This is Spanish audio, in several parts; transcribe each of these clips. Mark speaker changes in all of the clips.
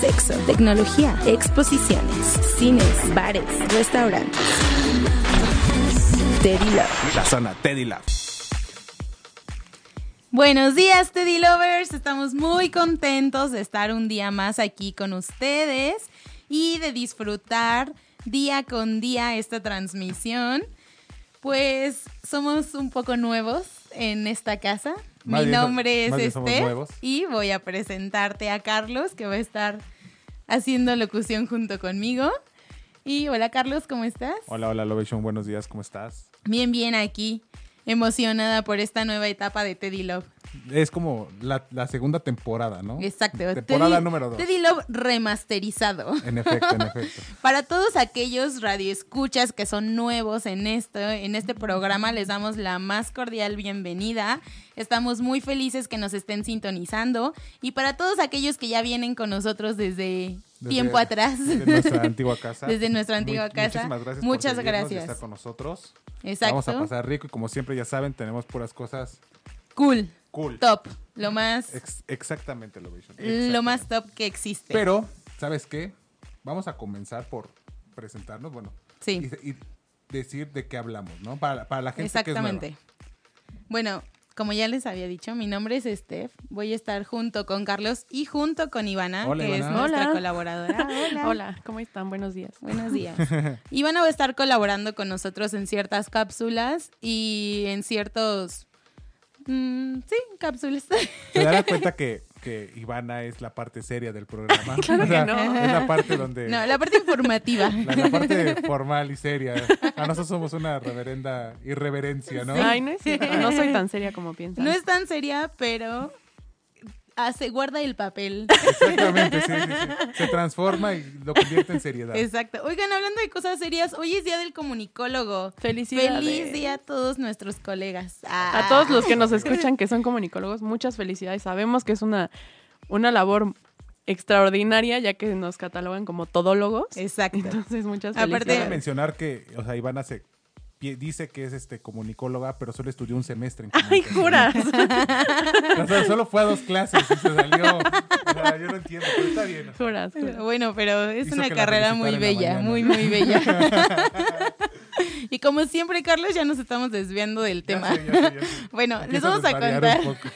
Speaker 1: Sexo, tecnología, exposiciones, cines, bares, restaurantes. Teddy Love.
Speaker 2: La zona Teddy Love.
Speaker 3: Buenos días, Teddy Lovers. Estamos muy contentos de estar un día más aquí con ustedes y de disfrutar día con día esta transmisión. Pues somos un poco nuevos en esta casa. Mi
Speaker 4: bien
Speaker 3: nombre es
Speaker 4: nuevos.
Speaker 3: y voy a presentarte a Carlos, que va a estar haciendo locución junto conmigo. Y hola Carlos, ¿cómo estás?
Speaker 4: Hola, hola, Lovation, buenos días, ¿cómo estás?
Speaker 3: Bien, bien aquí, emocionada por esta nueva etapa de Teddy Love.
Speaker 4: Es como la, la segunda temporada, ¿no?
Speaker 3: Exacto.
Speaker 4: Temporada
Speaker 3: Teddy-
Speaker 4: número dos.
Speaker 3: Teddy Love remasterizado.
Speaker 4: En efecto, en efecto.
Speaker 3: Para todos aquellos radioescuchas que son nuevos en esto, en este programa, les damos la más cordial bienvenida. Estamos muy felices que nos estén sintonizando. Y para todos aquellos que ya vienen con nosotros desde,
Speaker 4: Desde-
Speaker 3: tiempo atrás.
Speaker 4: Desde nuestra antigua casa.
Speaker 3: Desde nuestra antigua
Speaker 4: Muy-
Speaker 3: casa.
Speaker 4: Muchísimas gracias
Speaker 3: Muchas gracias.
Speaker 4: estar con nosotros.
Speaker 3: Exacto.
Speaker 4: Vamos a pasar rico y como siempre ya saben, tenemos puras cosas
Speaker 3: Cool.
Speaker 4: cool.
Speaker 3: Top. Lo más,
Speaker 4: Ex- exactamente, Lovation.
Speaker 3: lo más
Speaker 4: exactamente.
Speaker 3: top que existe.
Speaker 4: Pero, ¿sabes qué? Vamos a comenzar por presentarnos, bueno.
Speaker 3: Sí.
Speaker 4: Y, y decir de qué hablamos, ¿no? Para, para la gente que es
Speaker 3: Exactamente.
Speaker 4: nueva.
Speaker 3: Bueno, como ya les había dicho, mi nombre es Steph. Voy a estar junto con Carlos y junto con Ivana,
Speaker 4: Hola,
Speaker 3: que
Speaker 4: Ivana.
Speaker 3: es nuestra
Speaker 5: Hola.
Speaker 3: colaboradora. Hola.
Speaker 5: Hola, ¿cómo están? Buenos días.
Speaker 3: Buenos días. Ivana va a estar colaborando con nosotros en ciertas cápsulas y en ciertos... mm, sí, cápsulas.
Speaker 4: Te darás cuenta que, que Ivana es la parte seria del programa.
Speaker 5: Claro
Speaker 4: O sea,
Speaker 5: que no.
Speaker 4: Es la parte donde.
Speaker 3: no, la parte informativa.
Speaker 4: la, la parte formal y seria. A nosotros somos una reverenda irreverencia, ¿no?
Speaker 5: Ay, no es cierto. No soy tan seria como piensan.
Speaker 3: No es tan seria, pero hace, guarda el papel.
Speaker 4: Exactamente, sí, sí, sí. Se transforma y lo convierte en seriedad.
Speaker 3: Exacto. Oigan, hablando de cosas serias, hoy es Día del Comunicólogo.
Speaker 5: Felicidades.
Speaker 3: Feliz día a todos nuestros colegas. Ah.
Speaker 5: A todos los que nos escuchan que son comunicólogos, muchas felicidades. Sabemos que es una, una labor extraordinaria ya que nos catalogan como todólogos.
Speaker 3: Exacto.
Speaker 5: Entonces, muchas
Speaker 3: Aparte-
Speaker 5: felicidades.
Speaker 4: mencionar que, o sea, Ivana se dice que es este comunicóloga, pero solo estudió un semestre en
Speaker 5: Ay, juras.
Speaker 4: O sea, solo fue a dos clases y se salió. O sea, yo no entiendo, pero está bien.
Speaker 5: Juras, juras.
Speaker 3: Bueno, pero es
Speaker 4: Hizo
Speaker 3: una carrera muy bella, muy, muy bella. y como siempre, Carlos, ya nos estamos desviando del
Speaker 4: Ya
Speaker 3: tema.
Speaker 4: sé, ya sé, ya sé.
Speaker 3: Bueno, les vamos a contar
Speaker 4: un poco.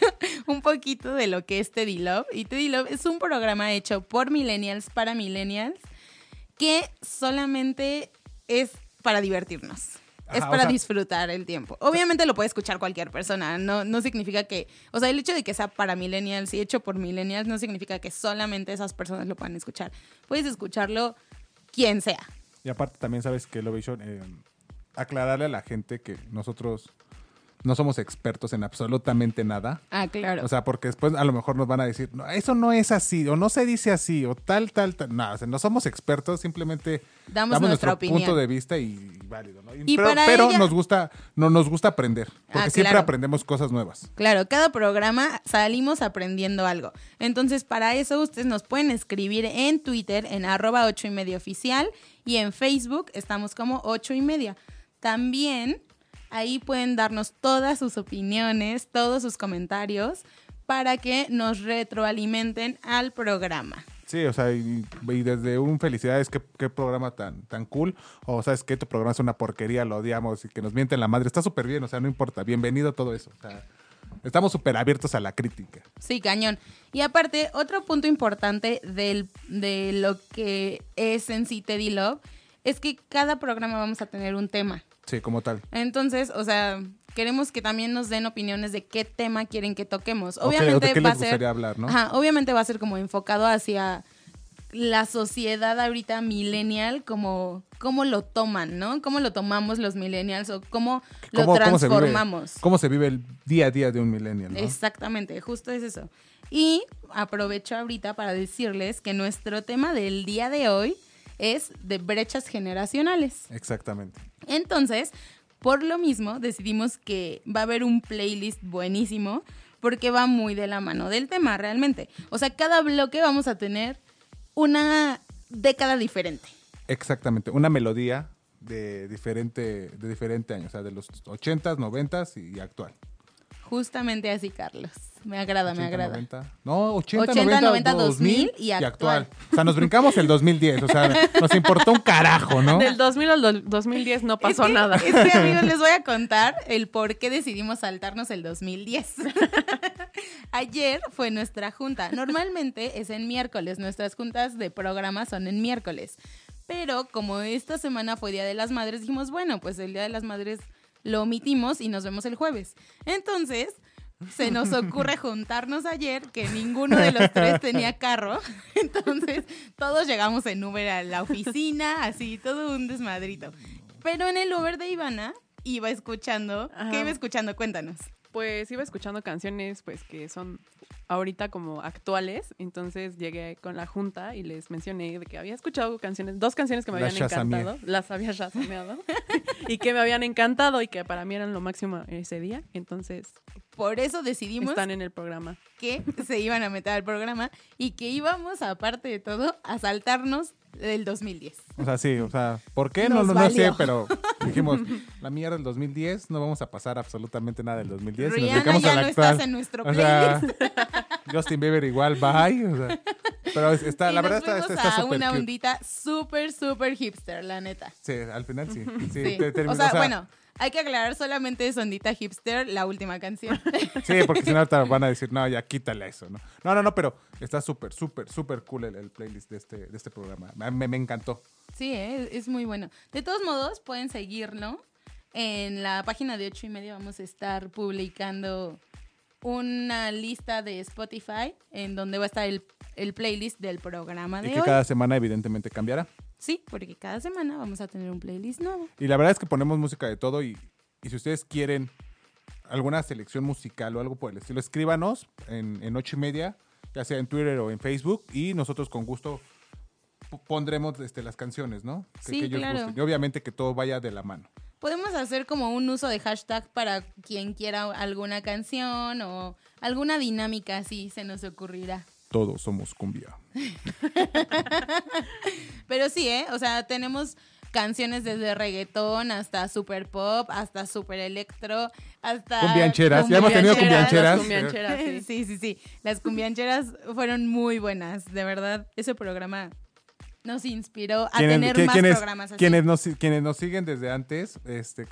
Speaker 3: un poquito de lo que es Teddy Love. Y Teddy Love es un programa hecho por millennials para millennials que solamente es para divertirnos. Es
Speaker 4: o
Speaker 3: para
Speaker 4: sea-
Speaker 3: disfrutar el tiempo. Obviamente lo puede escuchar cualquier persona. No, no significa que. O sea, el hecho de que sea para millennials y hecho por millennials no significa que solamente esas personas lo puedan escuchar. Puedes escucharlo quien sea.
Speaker 4: Y aparte también sabes que Lovation, eh, aclararle a la gente que nosotros no somos expertos en absolutamente nada.
Speaker 3: Ah, claro.
Speaker 4: O sea, porque después a lo mejor nos van a decir, no, eso no es así, o no se dice así, o tal, tal, tal. No, o sea, no somos expertos, simplemente
Speaker 3: Damos nuestra
Speaker 4: nuestro
Speaker 3: opinión.
Speaker 4: punto de vista y válido, ¿no?
Speaker 3: Y
Speaker 4: pero
Speaker 3: para
Speaker 4: pero
Speaker 3: ella-
Speaker 4: nos gusta, no, nos gusta aprender, porque
Speaker 3: Ah,
Speaker 4: siempre
Speaker 3: claro.
Speaker 4: aprendemos cosas nuevas.
Speaker 3: Claro, cada programa salimos aprendiendo algo. Entonces, para eso ustedes nos pueden escribir en Twitter, en arroba ocho y media oficial, y en Facebook estamos como ocho y media. También ahí pueden darnos todas sus opiniones, todos sus comentarios, para que nos retroalimenten al programa.
Speaker 4: Sí, o sea, y, y desde un felicidades, qué, qué programa tan, tan cool. O sabes que tu programa es una porquería, lo odiamos y que nos mienten la madre. Está súper bien, o sea, no importa. Bienvenido a todo eso. O sea, estamos súper abiertos a la crítica.
Speaker 3: Sí, cañón. Y aparte, otro punto importante del, de lo que es en sí Teddy Love es que cada programa vamos a tener un tema.
Speaker 4: Sí, como tal.
Speaker 3: Entonces, o sea, queremos que también nos den opiniones de qué tema quieren que toquemos. Obviamente
Speaker 4: de qué
Speaker 3: va a ser,
Speaker 4: gustaría hablar, ¿no?
Speaker 3: Ajá, obviamente va a ser como enfocado hacia la sociedad ahorita millennial, como cómo lo toman, ¿no? Cómo lo tomamos los millennials o cómo lo
Speaker 4: ¿Cómo, cómo se vive,
Speaker 3: transformamos.
Speaker 4: cómo se vive el día a día de un millennial, ¿no?
Speaker 3: Exactamente, justo es eso. Y aprovecho ahorita para decirles que nuestro tema del día de hoy es de brechas generacionales.
Speaker 4: Exactamente.
Speaker 3: Entonces, por lo mismo, decidimos que va a haber un playlist buenísimo porque va muy de la mano del tema realmente. O sea, cada bloque vamos a tener una década diferente.
Speaker 4: Exactamente. Una melodía de diferente, de diferente año, o sea, de los 80s, 90s y actual.
Speaker 3: Justamente así, Carlos. Me agrada, me
Speaker 4: 80,
Speaker 3: agrada.
Speaker 4: 90. No, 80,
Speaker 3: 80,
Speaker 4: 90,
Speaker 3: 90,
Speaker 4: 2000
Speaker 3: 2000 y actual.
Speaker 4: O sea, nos brincamos el 2010, o sea, nos importó un carajo, ¿no?
Speaker 5: Del 2000 al do- 2010 no pasó
Speaker 3: es que,
Speaker 5: nada.
Speaker 3: Es que, amigos, les voy a contar el por qué decidimos saltarnos el 2010. Ayer fue nuestra junta. Normalmente es en miércoles. Nuestras juntas de programa son en miércoles. Pero como esta semana fue Día de las Madres, dijimos, bueno, pues el Día de las Madres lo omitimos y nos vemos el jueves. Entonces, se nos ocurre juntarnos ayer, que ninguno de los tres tenía carro. Entonces, todos llegamos en Uber a la oficina, así, todo un desmadrito. Pero en el Uber de Ivana iba escuchando.
Speaker 5: Ajá.
Speaker 3: ¿Qué iba escuchando? Cuéntanos.
Speaker 5: Pues iba escuchando canciones pues que son ahorita como actuales, entonces llegué con la junta y les mencioné de que había escuchado canciones, dos canciones que me
Speaker 4: Las
Speaker 5: habían
Speaker 4: shazameé.
Speaker 5: encantado, las había shazameado y que me habían encantado y que para mí eran lo máximo ese día, entonces
Speaker 3: Por eso decidimos
Speaker 5: están en el programa.
Speaker 3: que se iban a meter al programa y que íbamos, aparte de todo, a saltarnos del 2010.
Speaker 4: O sea, sí, o sea, ¿por qué? No,
Speaker 3: Nos
Speaker 4: no, no sé,
Speaker 3: valió.
Speaker 4: pero dijimos, la mierda del 2010, no vamos a pasar absolutamente nada del 2010. y nos
Speaker 3: Rihanna
Speaker 4: dedicamos
Speaker 3: ya
Speaker 4: al
Speaker 3: no
Speaker 4: actual.
Speaker 3: estás en nuestro
Speaker 4: O sea,
Speaker 3: playlist.
Speaker 4: Justin Bieber igual, bye. O sea, pero es- está,
Speaker 3: y
Speaker 4: la verdad está está- está
Speaker 3: a
Speaker 4: súper
Speaker 3: una
Speaker 4: cute.
Speaker 3: ondita súper, súper hipster, la neta.
Speaker 4: Sí, al final sí. Sí,
Speaker 3: Sí.
Speaker 4: te-
Speaker 3: o sea, bueno, hay que aclarar solamente es ondita hipster, la última canción.
Speaker 4: Sí, porque si no ahorita van a decir, no, ya quítale eso, ¿no? No, no, no, pero está súper, súper, súper cool el, el playlist de este, de este programa. Me, me encantó.
Speaker 3: Sí, ¿eh? es muy bueno. De todos modos, pueden seguirlo. En la página de ocho y media vamos a estar publicando una lista de Spotify en donde va a estar el, el playlist del programa
Speaker 4: Y
Speaker 3: de
Speaker 4: que
Speaker 3: hoy.
Speaker 4: cada semana evidentemente cambiará.
Speaker 3: Sí, porque cada semana vamos a tener un playlist nuevo.
Speaker 4: Y la verdad es que ponemos música de todo y, y si ustedes quieren alguna selección musical o algo por el estilo, escríbanos en, en ocho y media, ya sea en Twitter o en Facebook y nosotros con gusto pondremos este, las canciones, ¿no?
Speaker 3: Sí, claro.
Speaker 4: Y obviamente que todo vaya de la mano.
Speaker 3: Hacer como un uso de hashtag para quien quiera alguna canción o alguna dinámica así se nos ocurrirá.
Speaker 4: Todos somos cumbia.
Speaker 3: Pero sí, ¿eh? O sea, tenemos canciones desde reggaetón hasta super pop, hasta super electro, hasta...
Speaker 4: Cumbiancheras. Ya hemos tenido
Speaker 5: cumbiancheras, sí.
Speaker 3: sí, sí, sí. Las cumbiancheras fueron muy buenas, de verdad. Ese programa nos inspiró a tener más
Speaker 4: quienes,
Speaker 3: programas así.
Speaker 4: quienes nos, quienes nos siguen desde antes, este,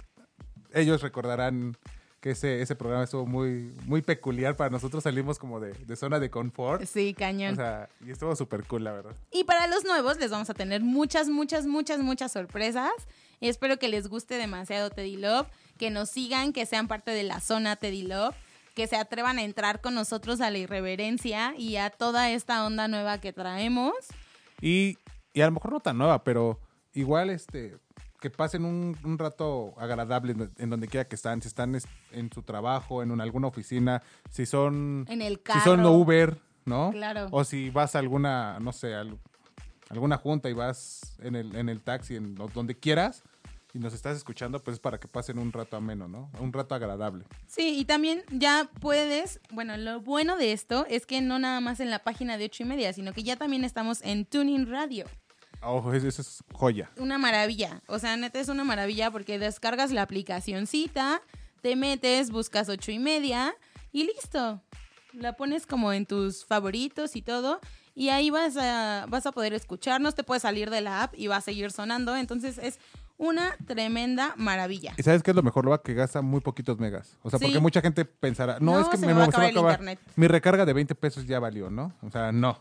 Speaker 4: ellos recordarán que ese, ese programa estuvo muy, muy peculiar para nosotros. Salimos como de, de zona de confort.
Speaker 3: Sí, cañón.
Speaker 4: O sea, y estuvo súper cool, la verdad.
Speaker 3: Y para los nuevos les vamos a tener muchas, muchas, muchas, muchas sorpresas. Y espero que les guste demasiado Teddy Love, que nos sigan, que sean parte de la zona Teddy Love, que se atrevan a entrar con nosotros a la irreverencia y a toda esta onda nueva que traemos.
Speaker 4: Y, y a lo mejor no tan nueva, pero igual este que pasen un, un rato agradable en, en donde quiera que están, si están es- en su trabajo, en una- alguna oficina, si son
Speaker 3: En el
Speaker 4: si son
Speaker 3: carro.
Speaker 4: Uber, ¿no?
Speaker 3: Claro.
Speaker 4: O si vas a alguna, no sé, al- alguna junta y vas en el, en el taxi, en donde quieras, y nos estás escuchando, pues es para que pasen un rato ameno, ¿no? Un rato agradable.
Speaker 3: Sí, y también ya puedes, bueno, lo bueno de esto es que no nada más en la página de ocho y media, sino que ya también estamos en Tuning Radio.
Speaker 4: Ojo, eso, eso es joya.
Speaker 3: una maravilla. O sea, neta es una maravilla porque descargas la aplicacioncita, te metes, buscas ocho y media y listo. La pones como en tus favoritos y todo. Y ahí vas a, vas a poder escucharnos, te puedes salir de la app y va a seguir sonando. Entonces es una tremenda maravilla.
Speaker 4: ¿Y sabes qué es lo mejor? Lo que gasta muy poquitos megas. O sea,
Speaker 3: Sí.
Speaker 4: porque mucha gente pensará, no,
Speaker 3: No,
Speaker 4: es que
Speaker 3: se
Speaker 4: me,
Speaker 3: me va a
Speaker 4: se
Speaker 3: acabar internet.
Speaker 4: Mi recarga de 20 pesos ya valió, ¿no? O sea, no.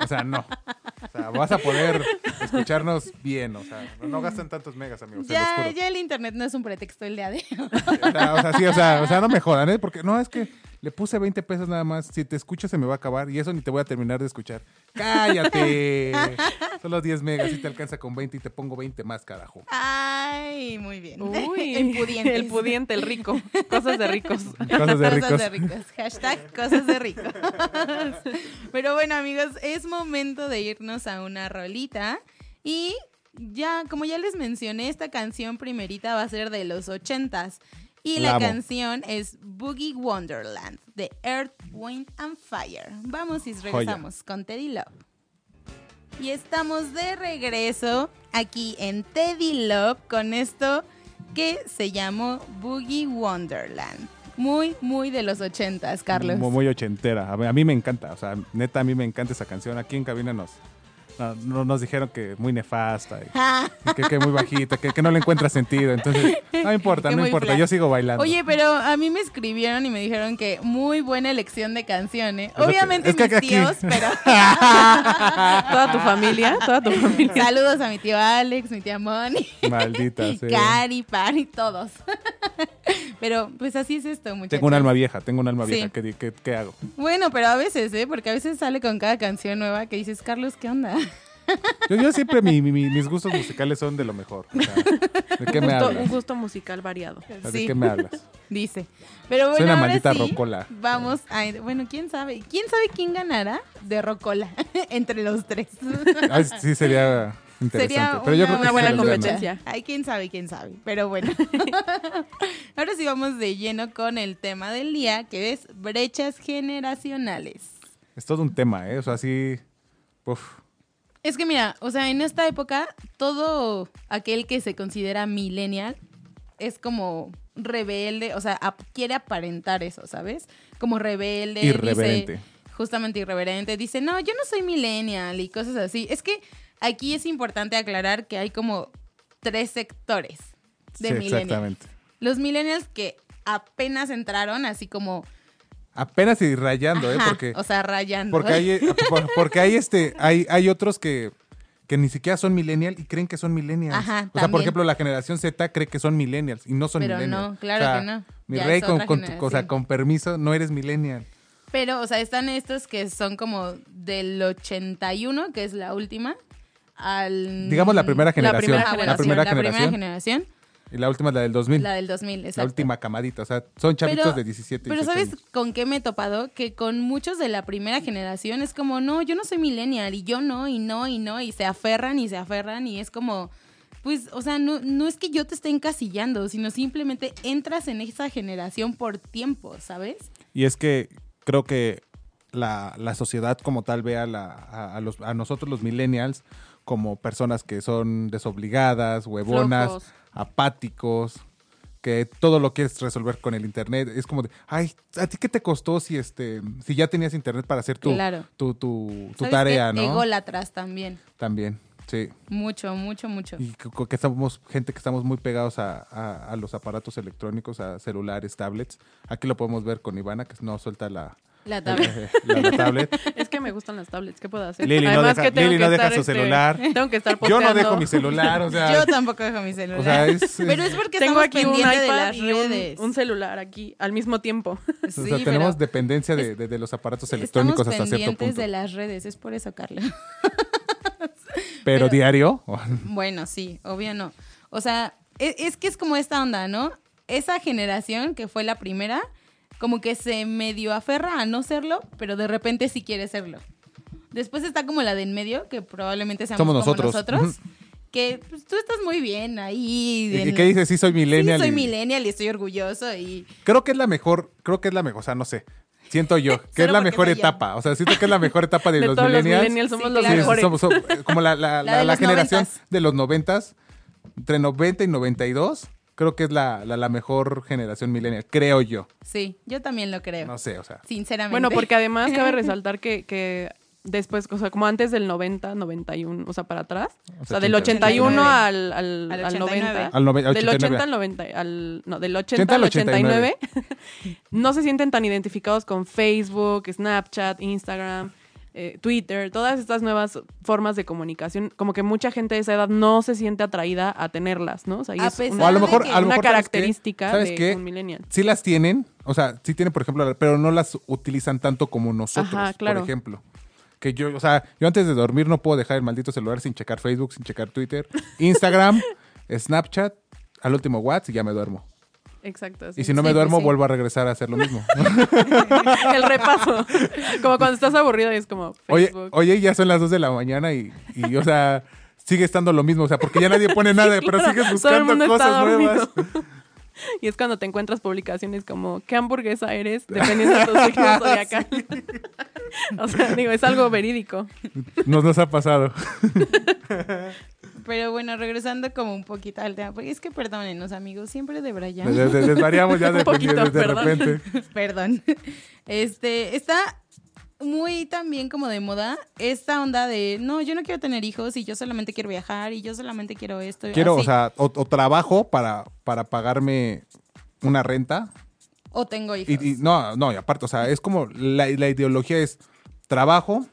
Speaker 4: O sea, no. O sea, vas a poder escucharnos bien. O sea, no, gastan tantos megas, amigos.
Speaker 3: Ya, ya el internet no es un pretexto el día de hoy.
Speaker 4: O sea, o sea, sí, o sea, o sea, no me jodan, ¿eh? Porque no, es que le puse 20 pesos nada más. Si te escucho se me va a acabar y eso ni te voy a terminar de escuchar. ¡Cállate! Solo 10 megas y te alcanza con 20 y te pongo 20 más, carajo.
Speaker 3: Ay, muy bien.
Speaker 5: Uy,
Speaker 3: el pudiente.
Speaker 5: El pudiente, el rico. Cosas de ricos.
Speaker 4: Cosas de ricos.
Speaker 3: Cosas de ricos. Hashtag cosas de ricos. Pero bueno, amigos, es momento de irnos a una rolita. Y ya, como ya les mencioné, esta canción primerita va a ser de los ochentas. Y
Speaker 4: La
Speaker 3: canción es Boogie Wonderland de Earth, Wind and Fire. Vamos y regresamos con Teddy Love. Y estamos de regreso aquí en Teddy Love con esto que se llamó Boogie Wonderland. Muy, muy de los ochentas, Carlos.
Speaker 4: Muy, muy ochentera. A mí, a mí me encanta. O sea, neta, a mí me encanta esa canción. Aquí en cabina nos, no- no- nos dijeron que muy nefasta. y-
Speaker 3: Ah,
Speaker 4: y que, que muy bajita, que, que no le encuentra sentido. Entonces, no importa,
Speaker 3: Que
Speaker 4: no importa.
Speaker 3: flat.
Speaker 4: Yo sigo bailando.
Speaker 3: Oye, pero a mí me escribieron y me dijeron que muy buena elección de canciones. Obviamente
Speaker 4: es que
Speaker 3: mis
Speaker 4: aquí-
Speaker 3: tíos, pero
Speaker 5: Toda tu familia, toda tu familia.
Speaker 3: saludos a mi tío Alex, mi tía Moni,
Speaker 4: Maldita sea.
Speaker 3: Cari, Pari, todos. Pero pues así es esto, muchachos.
Speaker 4: Tengo un alma vieja, tengo un alma
Speaker 3: Sí.
Speaker 4: vieja. ¿Qué, qué, qué hago?
Speaker 3: Bueno, pero a veces, ¿eh? Porque a veces sale con cada canción nueva que dices, Carlos, ¿qué onda?
Speaker 4: Yo, yo siempre, mi- mi- mi- mis gustos musicales son de lo mejor. O sea, ¿De qué me hablas?
Speaker 5: un gusto musical variado.
Speaker 4: ¿De
Speaker 3: Sí.
Speaker 4: qué me hablas?
Speaker 3: Dice. Pero bueno,
Speaker 4: Soy una
Speaker 3: ahora
Speaker 4: maldita
Speaker 3: sí,
Speaker 4: rocola.
Speaker 3: Vamos a... Bueno, ¿quién sabe? ¿Quién sabe quién ganará de rocola entre los tres?
Speaker 4: Ah, sí, sería interesante.
Speaker 3: Sería
Speaker 4: Pero yo
Speaker 3: una,
Speaker 4: creo que
Speaker 5: una buena competencia.
Speaker 3: Ay, quién sabe, quién sabe. Pero bueno. Ahora sí vamos de lleno con el tema del día, que es brechas generacionales.
Speaker 4: Es todo un tema, ¿eh? O sea, sí. Uf.
Speaker 3: Es que mira, o sea, en esta época, todo aquel que se considera millennial es como rebelde, o sea, ap- quiere aparentar eso, ¿sabes? Como rebelde.
Speaker 4: Irreverente.
Speaker 3: Dice, justamente irreverente. Dice, no, yo no soy millennial y cosas así. Es que aquí es importante aclarar que hay como tres sectores de
Speaker 4: Sí,
Speaker 3: millennials.
Speaker 4: exactamente.
Speaker 3: Los millennials que apenas entraron, así como...
Speaker 4: Apenas y rayando, ¿eh? Porque,
Speaker 3: o sea, rayando.
Speaker 4: porque hay, eh, por- porque hay este, hay, hay otros que, que ni siquiera son millennial y creen que son millennials.
Speaker 3: Ajá,
Speaker 4: o sea, por ejemplo, la generación Z cree que son millennials y no son
Speaker 3: Pero
Speaker 4: millennials.
Speaker 3: no, claro
Speaker 4: O sea,
Speaker 3: que no.
Speaker 4: Mi
Speaker 3: Ya
Speaker 4: rey, con, tu- o sea,
Speaker 3: generación.
Speaker 4: con permiso, no eres millennial.
Speaker 3: Pero, o sea, están estos que son como del 81, que es la última, al...
Speaker 4: Digamos la primera generación.
Speaker 5: primera
Speaker 4: la primera
Speaker 3: la
Speaker 4: generación.
Speaker 3: primera generación,
Speaker 4: Y la última es la del 2000.
Speaker 3: la del 2000,
Speaker 4: La
Speaker 3: exacto.
Speaker 4: última camadita. O sea, son chavitos
Speaker 3: Pero-
Speaker 4: de 17
Speaker 3: Pero
Speaker 4: 18
Speaker 3: ¿sabes
Speaker 4: años.
Speaker 3: con qué me he topado? Que con muchos de la primera generación es como, no, yo no soy millennial y yo no, y no, y no, y se aferran y se aferran y es como, pues, o sea, no, no es que yo te esté encasillando, sino simplemente entras en esa generación por tiempo, ¿sabes?
Speaker 4: Y es que creo que la, la sociedad como tal ve a, la, a, a los, a nosotros los millennials como personas que son desobligadas, huevonas,
Speaker 5: Flojos.
Speaker 4: apáticos, que todo lo quieres resolver con el internet. Es como de, ay, ¿a ti qué te costó si este si ya tenías internet para hacer tu,
Speaker 3: Claro.
Speaker 4: tu, tu, tu
Speaker 3: ¿Sabes
Speaker 4: tarea,
Speaker 3: qué?
Speaker 4: no?
Speaker 3: Ególatras también.
Speaker 4: También, sí.
Speaker 3: Mucho, mucho, mucho.
Speaker 4: Y que, que estamos, gente que estamos muy pegados a, a- a los aparatos electrónicos, a celulares, tablets. Aquí lo podemos ver con Ivana, que no suelta la,
Speaker 3: La tabla.
Speaker 4: la, la tablet.
Speaker 5: Es que me gustan las tablets, ¿qué puedo hacer?
Speaker 4: Lili no deja-
Speaker 5: que tengo
Speaker 4: Lili
Speaker 5: que
Speaker 4: no deja
Speaker 5: estar,
Speaker 4: su
Speaker 5: este,
Speaker 4: celular.
Speaker 5: Tengo que estar
Speaker 4: Yo no
Speaker 5: posteando.
Speaker 4: dejo mi celular, o sea.
Speaker 3: Yo tampoco dejo mi celular.
Speaker 4: O sea, es-
Speaker 3: Pero es porque
Speaker 5: Tengo aquí un
Speaker 3: pendientes de
Speaker 5: iPad
Speaker 3: las
Speaker 5: y un,
Speaker 3: redes.
Speaker 5: un celular aquí al mismo tiempo.
Speaker 4: o sea, tenemos dependencia de, de- de los aparatos electrónicos hasta cierto
Speaker 3: pendientes
Speaker 4: punto.
Speaker 3: de las redes, es por eso, Carlos.
Speaker 4: Pero, diario,
Speaker 3: Bueno, sí, obvio no. O sea, e- es, que es como esta onda, ¿no? Esa generación que fue la primera, como que se medio aferra a no serlo, pero de repente sí quiere serlo. Después está como la de en medio, que probablemente seamos
Speaker 4: Somos
Speaker 3: como
Speaker 4: nosotros.
Speaker 3: nosotros.
Speaker 4: Ujú.
Speaker 3: que pues, tú estás muy bien ahí.
Speaker 4: ¿Y qué dices? Sí, soy millennial.
Speaker 3: Sí, soy
Speaker 4: y-
Speaker 3: millennial y estoy orgulloso y...
Speaker 4: Creo que es la mejor, creo que es la mejor, o sea, no sé. Siento yo, que es la mejor
Speaker 3: yo.
Speaker 4: etapa. O sea, siento que es la mejor etapa de,
Speaker 5: De
Speaker 4: los
Speaker 5: todos los
Speaker 4: millennials.
Speaker 5: millennials somos
Speaker 3: Sí,
Speaker 5: los
Speaker 3: claro.
Speaker 4: Sí,
Speaker 5: mejores.
Speaker 4: somos- somos- eh, como la, la-
Speaker 3: La
Speaker 4: la-
Speaker 3: de
Speaker 4: la
Speaker 3: los
Speaker 4: generación
Speaker 3: noventas.
Speaker 4: de los noventas, entre 90 y 92, creo que es la, la, la mejor generación millennial, creo yo.
Speaker 3: Sí, yo también lo creo.
Speaker 4: No sé, o sea.
Speaker 3: Sinceramente.
Speaker 5: Bueno, porque además cabe resaltar que, que después, o sea, como antes del 90, 91, o sea, para atrás, o sea, del 81 al, al,
Speaker 3: Al
Speaker 5: al
Speaker 3: 89.
Speaker 5: 90.
Speaker 4: Al nove- al
Speaker 5: del
Speaker 4: 89.
Speaker 5: 80 al 90, al, no, del 80,
Speaker 4: 80
Speaker 5: al
Speaker 4: al
Speaker 5: 89, no se sienten tan identificados con Facebook, Snapchat, Instagram, eh, Twitter, todas estas nuevas formas de comunicación, como que mucha gente de esa edad no se siente atraída a tenerlas, ¿no? O sea,
Speaker 3: A
Speaker 5: es
Speaker 3: pesar
Speaker 5: una,
Speaker 4: a lo mejor,
Speaker 3: que-
Speaker 4: a lo
Speaker 5: una
Speaker 4: mejor, ¿sabes qué?
Speaker 5: característica
Speaker 4: ¿Sabes
Speaker 5: de
Speaker 4: qué?
Speaker 5: un millennial.
Speaker 4: Sí las tienen, o sea, sí tienen, por ejemplo, pero no las utilizan tanto como nosotros,
Speaker 5: Ajá, claro.
Speaker 4: por ejemplo. Que yo, o sea, yo antes de dormir no puedo dejar el maldito celular sin checar Facebook, sin checar Twitter, Instagram, Snapchat, al último WhatsApp y ya me duermo.
Speaker 5: Exacto.
Speaker 4: Y si no me
Speaker 3: pues
Speaker 4: duermo,
Speaker 3: sí.
Speaker 4: vuelvo a regresar a hacer lo mismo.
Speaker 5: El repaso. Como cuando estás aburrido y es como
Speaker 4: Oye,
Speaker 5: Facebook.
Speaker 4: oye, ya son las 2 de la mañana y, y, o sea, sigue estando lo mismo. O sea, porque ya nadie pone nada, pero sigues buscando cosas nuevas.
Speaker 5: Y es cuando te encuentras publicaciones como ¿qué hamburguesa eres? Dependiendo de tu signo zodiacal. o sea, digo, es algo verídico.
Speaker 4: Nos, nos ha pasado.
Speaker 3: Pero bueno, regresando como un poquito al tema, porque es que perdónenos, amigos, siempre de Brian.
Speaker 4: Desvariamos ya de,
Speaker 5: Un poquito,
Speaker 4: de, de
Speaker 5: perdón.
Speaker 4: repente.
Speaker 3: Perdón. Este, está muy también como de moda esta onda de, no, yo no quiero tener hijos y yo solamente quiero viajar y yo solamente quiero esto.
Speaker 4: Quiero,
Speaker 3: así.
Speaker 4: o sea, o, o trabajo para, para pagarme una renta.
Speaker 3: O tengo hijos.
Speaker 4: Y, y- no, no, y aparte, o sea, es como la, la ideología es trabajo,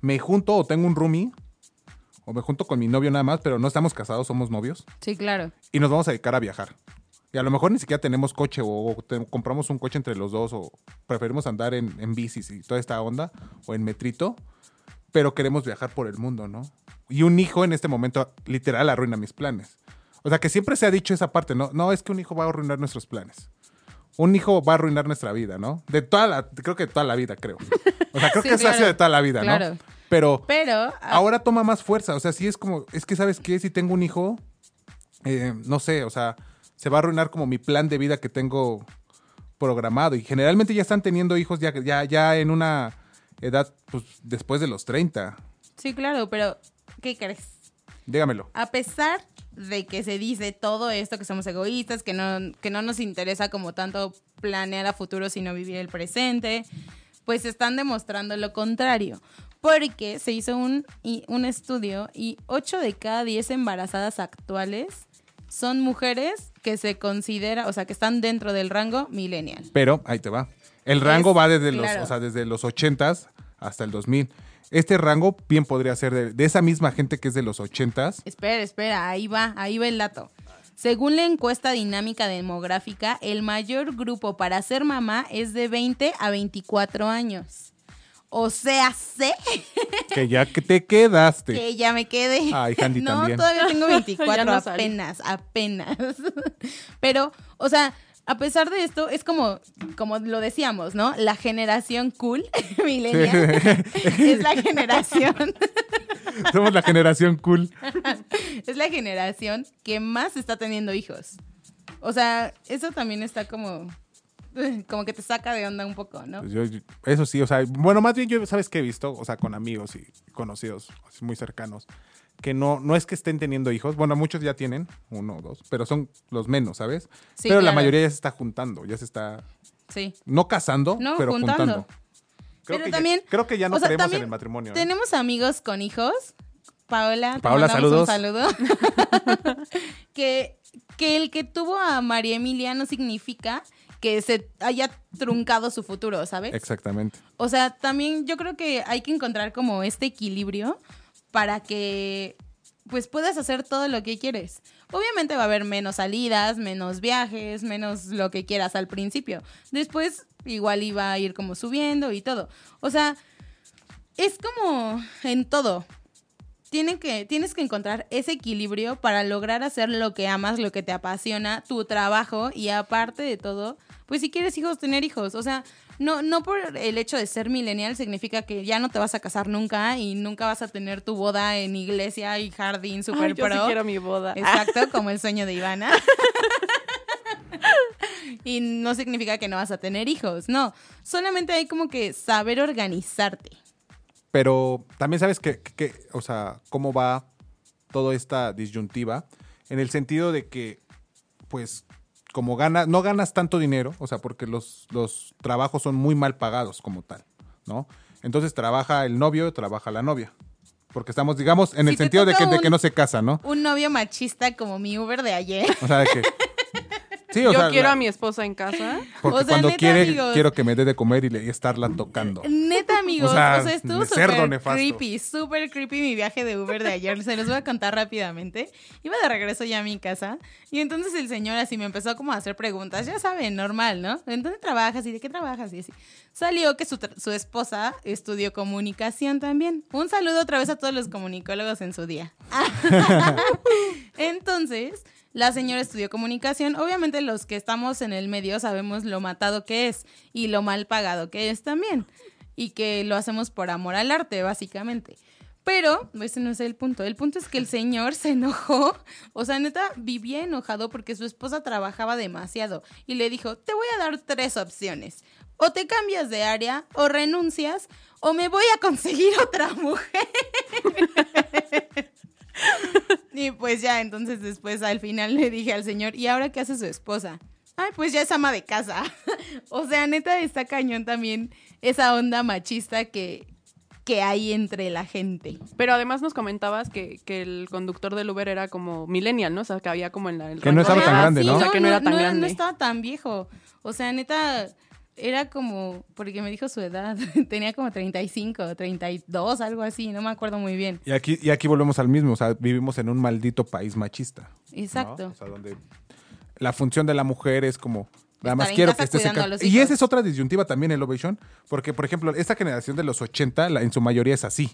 Speaker 4: me junto o tengo un roomie, o me junto con mi novio nada más, pero no estamos casados, somos novios,
Speaker 3: Sí, claro.
Speaker 4: y nos vamos a dedicar a viajar. Y a lo mejor ni siquiera tenemos coche o, o te- compramos un coche entre los dos o preferimos andar en, en bicis y toda esta onda o en metrito, pero queremos viajar por el mundo, ¿no? Y un hijo en este momento literal arruina mis planes. O sea, que siempre se ha dicho esa parte, ¿no? No, es que un hijo va a arruinar nuestros planes. Un hijo va a arruinar nuestra vida, ¿no? De toda la, creo que de toda la vida, creo. O sea, creo
Speaker 3: Sí,
Speaker 4: que eso ha
Speaker 3: claro.
Speaker 4: sido de toda la vida,
Speaker 3: Claro.
Speaker 4: ¿no? Pero
Speaker 3: Pero, ah,
Speaker 4: ahora toma más fuerza. O sea, sí es como, es que sabes qué, si tengo un hijo, eh, no sé, o sea, se va a arruinar como mi plan de vida que tengo programado. Y generalmente ya están teniendo hijos ya, ya, ya en una edad, pues, después de los 30.
Speaker 3: sí, claro, pero ¿qué crees?
Speaker 4: Dígamelo.
Speaker 3: A pesar de que se dice todo esto, que somos egoístas, que no, que no nos interesa como tanto planear a futuro, sino vivir el presente, pues están demostrando lo contrario. Porque se hizo un, un estudio y 8 de cada 10 embarazadas actuales son mujeres que se considera, o sea, que están dentro del rango millennial.
Speaker 4: Pero, ahí te va. El rango
Speaker 3: Es-
Speaker 4: va desde los, o sea, desde los 80s hasta el 2000. Este rango bien podría ser de, de esa misma gente que es de los 80s.
Speaker 3: Espera, espera, ahí va, ahí va el dato. Según la encuesta dinámica demográfica, el mayor grupo para ser mamá es de 20 a 24 años. O sea, sé
Speaker 4: Que ya que te quedaste.
Speaker 3: que ya me quedé.
Speaker 4: Ay, Handy
Speaker 3: no,
Speaker 4: también.
Speaker 3: todavía tengo 24,
Speaker 5: Ya no salí.
Speaker 3: apenas, apenas. Pero, o sea, a pesar de esto, es como, como lo decíamos, ¿no? La generación cool, millennial, es la generación
Speaker 4: Somos la generación cool.
Speaker 3: es la generación que más está teniendo hijos. O sea, eso también está como, como que te saca de onda un poco, ¿no?
Speaker 4: Pues yo- yo- eso sí, o sea, bueno, más bien yo, ¿sabes qué he visto? O sea, con amigos y conocidos muy cercanos, que no, no es que estén teniendo hijos, bueno, muchos ya tienen, uno o dos, pero son los menos, ¿sabes?
Speaker 3: Sí,
Speaker 4: pero la mayoría ya se está juntando, ya se está,
Speaker 3: Sí.
Speaker 4: no casando,
Speaker 3: No,
Speaker 4: pero
Speaker 3: juntando.
Speaker 4: juntando. Creo
Speaker 3: Pero
Speaker 4: que ya-
Speaker 3: también,
Speaker 4: creo que ya no
Speaker 3: o sea,
Speaker 4: creemos en el matrimonio. ¿eh?
Speaker 3: Tenemos amigos con hijos. Paola, te
Speaker 4: Paola,
Speaker 3: mandamos
Speaker 4: saludos.
Speaker 3: Un saludo. que, que el que tuvo a María Emilia no significa que se haya truncado su futuro, ¿sabes?
Speaker 4: Exactamente.
Speaker 3: O sea, también yo creo que hay que encontrar como este equilibrio para que pues puedas hacer todo lo que quieres. Obviamente va a haber menos salidas, menos viajes, menos lo que quieras al principio. Después igual iba a ir como subiendo y todo. O sea, es como en todo. Tienen que, tienes que encontrar ese equilibrio para lograr hacer lo que amas, lo que te apasiona, tu trabajo y aparte de todo, pues si quieres hijos, tener hijos. O sea, no, no por el hecho de ser millennial significa que ya no te vas a casar nunca y nunca vas a tener tu boda en iglesia y jardín super
Speaker 5: Ay, yo sí
Speaker 3: pro.
Speaker 5: quiero mi boda.
Speaker 3: Exacto, como el sueño de Ivana. y no significa que no vas a tener hijos, no. Solamente hay como que saber organizarte.
Speaker 4: Pero también sabes que, que- que, o sea, cómo va toda esta disyuntiva, en el sentido de que, pues, como ganas, no ganas tanto dinero, o sea, porque los, los trabajos son muy mal pagados como tal, ¿no? Entonces trabaja el novio, trabaja la novia. Porque estamos, digamos, en
Speaker 3: Si
Speaker 4: el sentido de que, de que no se casa, ¿no?
Speaker 3: Un novio machista como mi Uber de ayer.
Speaker 4: O sea, de que Sí, o
Speaker 5: Yo
Speaker 4: sea,
Speaker 5: quiero
Speaker 4: la-
Speaker 5: a mi esposa en casa.
Speaker 4: Porque
Speaker 3: O sea,
Speaker 4: cuando
Speaker 3: neta,
Speaker 4: quiere,
Speaker 3: amigos.
Speaker 4: quiero que me dé de comer y, le- y estarla tocando.
Speaker 3: Neta, amigos,
Speaker 4: O
Speaker 3: o
Speaker 4: sea,
Speaker 3: sea, estuvo súper creepy, súper creepy mi viaje de Uber de ayer. Se los voy a contar rápidamente. Iba de regreso ya a mi casa y entonces el señor así me empezó como a hacer preguntas. Ya saben, normal, ¿no? ¿En dónde trabajas? ¿Y de qué trabajas? Y así. Salió que su esposa estudió comunicación también. Un saludo otra vez a todos los comunicólogos en su día. Entonces, la señora estudió comunicación. Obviamente los que estamos en el medio sabemos lo matado que es y lo mal pagado que es también. Y que lo hacemos por amor al arte, básicamente. Pero ese no es el punto. El punto es que el señor se enojó. O sea, neta, vivía enojado porque su esposa trabajaba demasiado. Y le dijo, te voy a dar tres opciones. O te cambias de área, o renuncias, o me voy a conseguir otra mujer. Y pues ya, entonces después al final le dije al señor, ¿y ahora qué hace su esposa? Ay, pues ya es ama de casa. o sea, neta está cañón también esa onda machista que, que hay entre la gente.
Speaker 5: Pero además nos comentabas que, que el conductor del Uber era como millennial, ¿no? O sea, que había como en la... el
Speaker 4: Que no estaba tan grande, ¿no?
Speaker 5: O sea, que no, era tan
Speaker 3: no
Speaker 5: grande.
Speaker 3: estaba tan viejo. O sea, neta, era como, porque me dijo su edad, tenía como 35, 32, algo así, no me acuerdo muy bien.
Speaker 4: Y aquí, y aquí volvemos al mismo, o sea, vivimos en un maldito país machista. ¿no?
Speaker 3: Exacto.
Speaker 4: O sea, donde la función de la mujer es como, nada más quiero que estés en
Speaker 3: cuidando a
Speaker 4: casa.
Speaker 3: los
Speaker 4: Y esa es otra disyuntiva también en Ovation, porque, por ejemplo, esta generación de los 80, la- en su mayoría es así.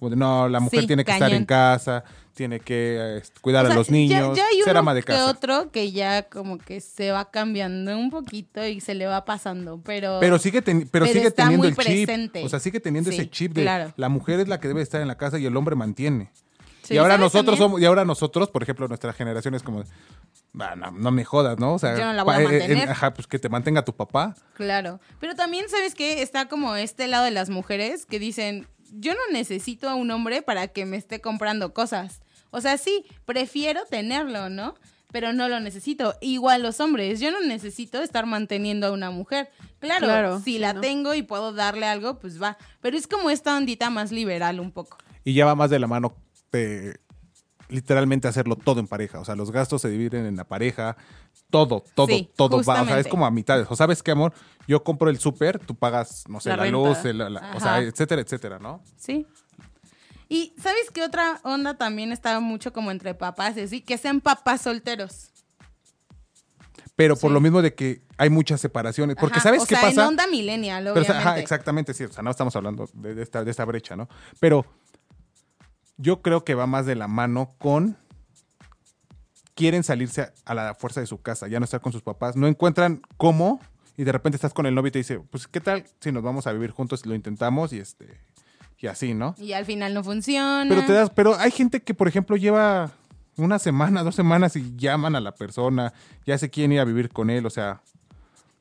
Speaker 4: No, la mujer
Speaker 3: Sí,
Speaker 4: tiene que estar en casa, tiene que eh, cuidar
Speaker 3: O sea,
Speaker 4: a los niños,
Speaker 3: Ya, ya hay
Speaker 4: ser
Speaker 3: uno
Speaker 4: ama de
Speaker 3: que
Speaker 4: casa.
Speaker 3: otro que ya como que se va cambiando un poquito y se le va pasando, pero...
Speaker 4: Pero sigue, pero
Speaker 3: pero
Speaker 4: sigue teniendo el chip. O sea, sigue teniendo
Speaker 3: Sí,
Speaker 4: ese chip de
Speaker 3: claro.
Speaker 4: la mujer es la que debe estar en la casa y el hombre mantiene.
Speaker 3: Sí,
Speaker 4: y ahora
Speaker 3: ¿sabes
Speaker 4: nosotros
Speaker 3: también?
Speaker 4: somos, y ahora nosotros, por ejemplo, nuestra generación es como, "Ah, no, no me jodas, ¿no? O sea,
Speaker 3: Yo no la voy a
Speaker 4: pa- eh,
Speaker 3: mantener.
Speaker 4: ajá, pues que te mantenga tu papá.
Speaker 3: Claro. Pero también, ¿sabes qué? Está como este lado de las mujeres que dicen, yo no necesito a un hombre para que me esté comprando cosas. O sea, sí, prefiero tenerlo, ¿no? Pero no lo necesito. Igual los hombres, yo no necesito estar manteniendo a una mujer. Claro,
Speaker 5: Claro,
Speaker 3: si
Speaker 5: sí,
Speaker 3: la
Speaker 5: ¿no?
Speaker 3: tengo y puedo darle algo, pues va. Pero es como esta ondita más liberal un poco.
Speaker 4: Y ya va más de la mano de literalmente hacerlo todo en pareja. O sea, los gastos se dividen en la pareja, todo, todo,
Speaker 3: Sí,
Speaker 4: todo va. O sea, es como a mitades. O sabes qué, amor, yo compro el súper, tú pagas, no sé,
Speaker 5: La
Speaker 4: luz, el- la- o sea, etcétera, etcétera, ¿no?
Speaker 3: Sí. Y ¿sabes qué otra onda también está mucho como entre papás? y así, que sean papás solteros.
Speaker 4: Pero por
Speaker 3: Sí.
Speaker 4: lo mismo de que hay muchas separaciones. Porque
Speaker 3: Ajá,
Speaker 4: ¿sabes
Speaker 3: o
Speaker 4: qué
Speaker 3: sea,
Speaker 4: pasa?
Speaker 3: en onda millennial,
Speaker 4: Pero,
Speaker 3: obviamente.
Speaker 4: ajá, exactamente, sí. O sea, no estamos hablando de, de esta, de esta brecha, ¿no? Pero yo creo que va más de la mano con. Quieren salirse a, la fuerza de su casa, ya no estar con sus papás. No encuentran cómo y de repente estás con el novio y te dice, pues, ¿qué tal si nos vamos a vivir juntos y lo intentamos y este. Y así, ¿no?
Speaker 3: Y al final no funciona.
Speaker 4: Pero te das, pero hay gente que, por ejemplo, lleva una semana, dos semanas y llaman a la persona, ya se quieren ir a vivir con él, o sea,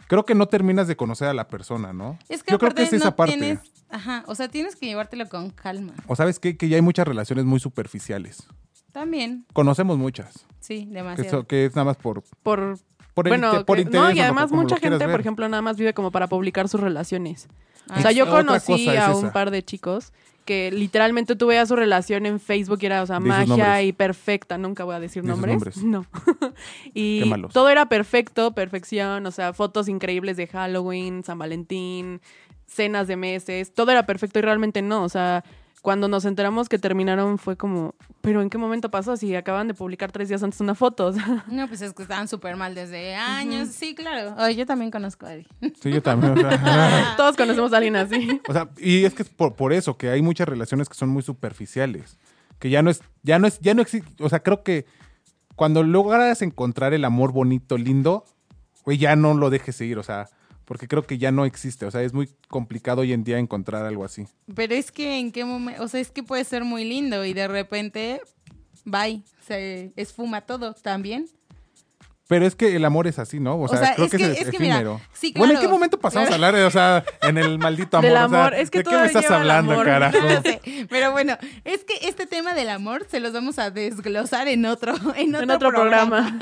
Speaker 4: creo que no terminas de conocer a la persona, ¿no?
Speaker 3: Es que
Speaker 4: Yo creo que es esa
Speaker 3: no
Speaker 4: parte.
Speaker 3: tienes, ajá, o sea, tienes que llevártelo con calma.
Speaker 4: O sabes qué? que ya hay muchas relaciones muy superficiales.
Speaker 3: También,
Speaker 4: Conocemos muchas,
Speaker 3: sí,
Speaker 4: que,
Speaker 3: demasiado.
Speaker 4: so- que es nada más por
Speaker 5: Por, bueno,
Speaker 4: inte- por
Speaker 5: que-
Speaker 4: interés
Speaker 5: no, y además mucha gente, por ejemplo, nada más vive como para publicar sus relaciones.
Speaker 3: Ah,
Speaker 5: o sea, yo conocí a un
Speaker 4: esa.
Speaker 5: par de chicos que literalmente tú veías su relación en Facebook y era, o sea,
Speaker 4: Di
Speaker 5: magia y perfecta. Nunca voy a decir
Speaker 4: Di
Speaker 5: nombres.
Speaker 4: nombres.
Speaker 5: No. y
Speaker 4: Qué malos.
Speaker 5: todo era perfecto, perfección, o sea, fotos increíbles de Halloween, San Valentín, cenas de meses, todo era perfecto y realmente no, o sea, cuando nos enteramos que terminaron fue como, pero ¿en qué momento pasó? Si acaban de publicar tres días antes una foto, o sea,
Speaker 3: No, pues es que estaban súper mal desde años. Sí, claro. Ay, yo también conozco a Ari.
Speaker 4: Sí, yo también. o sea,
Speaker 5: todos conocemos a alguien así.
Speaker 4: O sea, y es que es por, por eso, que hay muchas relaciones que son muy superficiales. Que ya no es, ya no es, ya no existe. O sea, creo que cuando logras encontrar el amor bonito, lindo, güey, ya no lo dejes seguir. O sea, porque creo que ya no existe. O sea, es muy complicado hoy en día encontrar algo así.
Speaker 3: Pero es que en qué momento, o sea, es que puede ser muy lindo y de repente, bye, se esfuma todo también.
Speaker 4: Pero es que el amor es así, ¿no? O sea,
Speaker 3: sea,
Speaker 4: creo
Speaker 3: es
Speaker 4: que,
Speaker 3: que-
Speaker 4: es,
Speaker 3: es que mira,
Speaker 4: efímero.
Speaker 3: sí,
Speaker 4: Bueno, ¿en
Speaker 3: claro,
Speaker 4: qué momento pasamos
Speaker 3: claro.
Speaker 4: a hablar, de, o sea, en el maldito amor?
Speaker 5: Del
Speaker 4: O sea,
Speaker 5: amor, es que
Speaker 4: ¿De qué me estás hablando,
Speaker 5: amor.
Speaker 4: carajo?
Speaker 3: Sé. Pero bueno, es que este tema del amor se los vamos a desglosar en otro, en otro,
Speaker 5: en otro programa.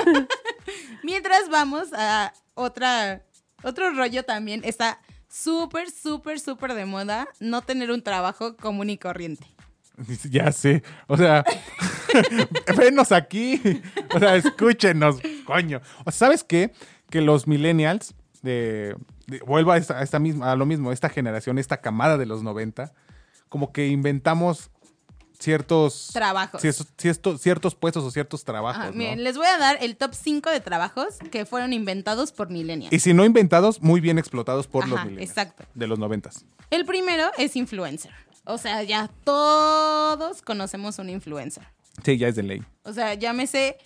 Speaker 3: Mientras vamos a otra, otro rollo también. Está súper, súper, súper de moda no tener un trabajo común y corriente.
Speaker 4: Ya sé. O sea, venos aquí. O sea, escúchenos. Coño. O sea, ¿sabes qué? Que los millennials, de, de- vuelvo a, esta, a esta misma, a lo mismo, esta generación, esta camada de los 90, como que inventamos ciertos
Speaker 3: Trabajos.
Speaker 4: Ciertos, ciertos, ciertos puestos o ciertos trabajos.
Speaker 3: Ajá,
Speaker 4: ¿no?
Speaker 3: miren, les voy a dar el top 5 de trabajos que fueron inventados por millennials.
Speaker 4: Y si no inventados, muy bien explotados por los millennials.
Speaker 3: exacto.
Speaker 4: De los noventas.
Speaker 3: El primero es influencer. O sea, ya todos conocemos un influencer.
Speaker 4: Sí, ya es de ley.
Speaker 3: O sea, llámese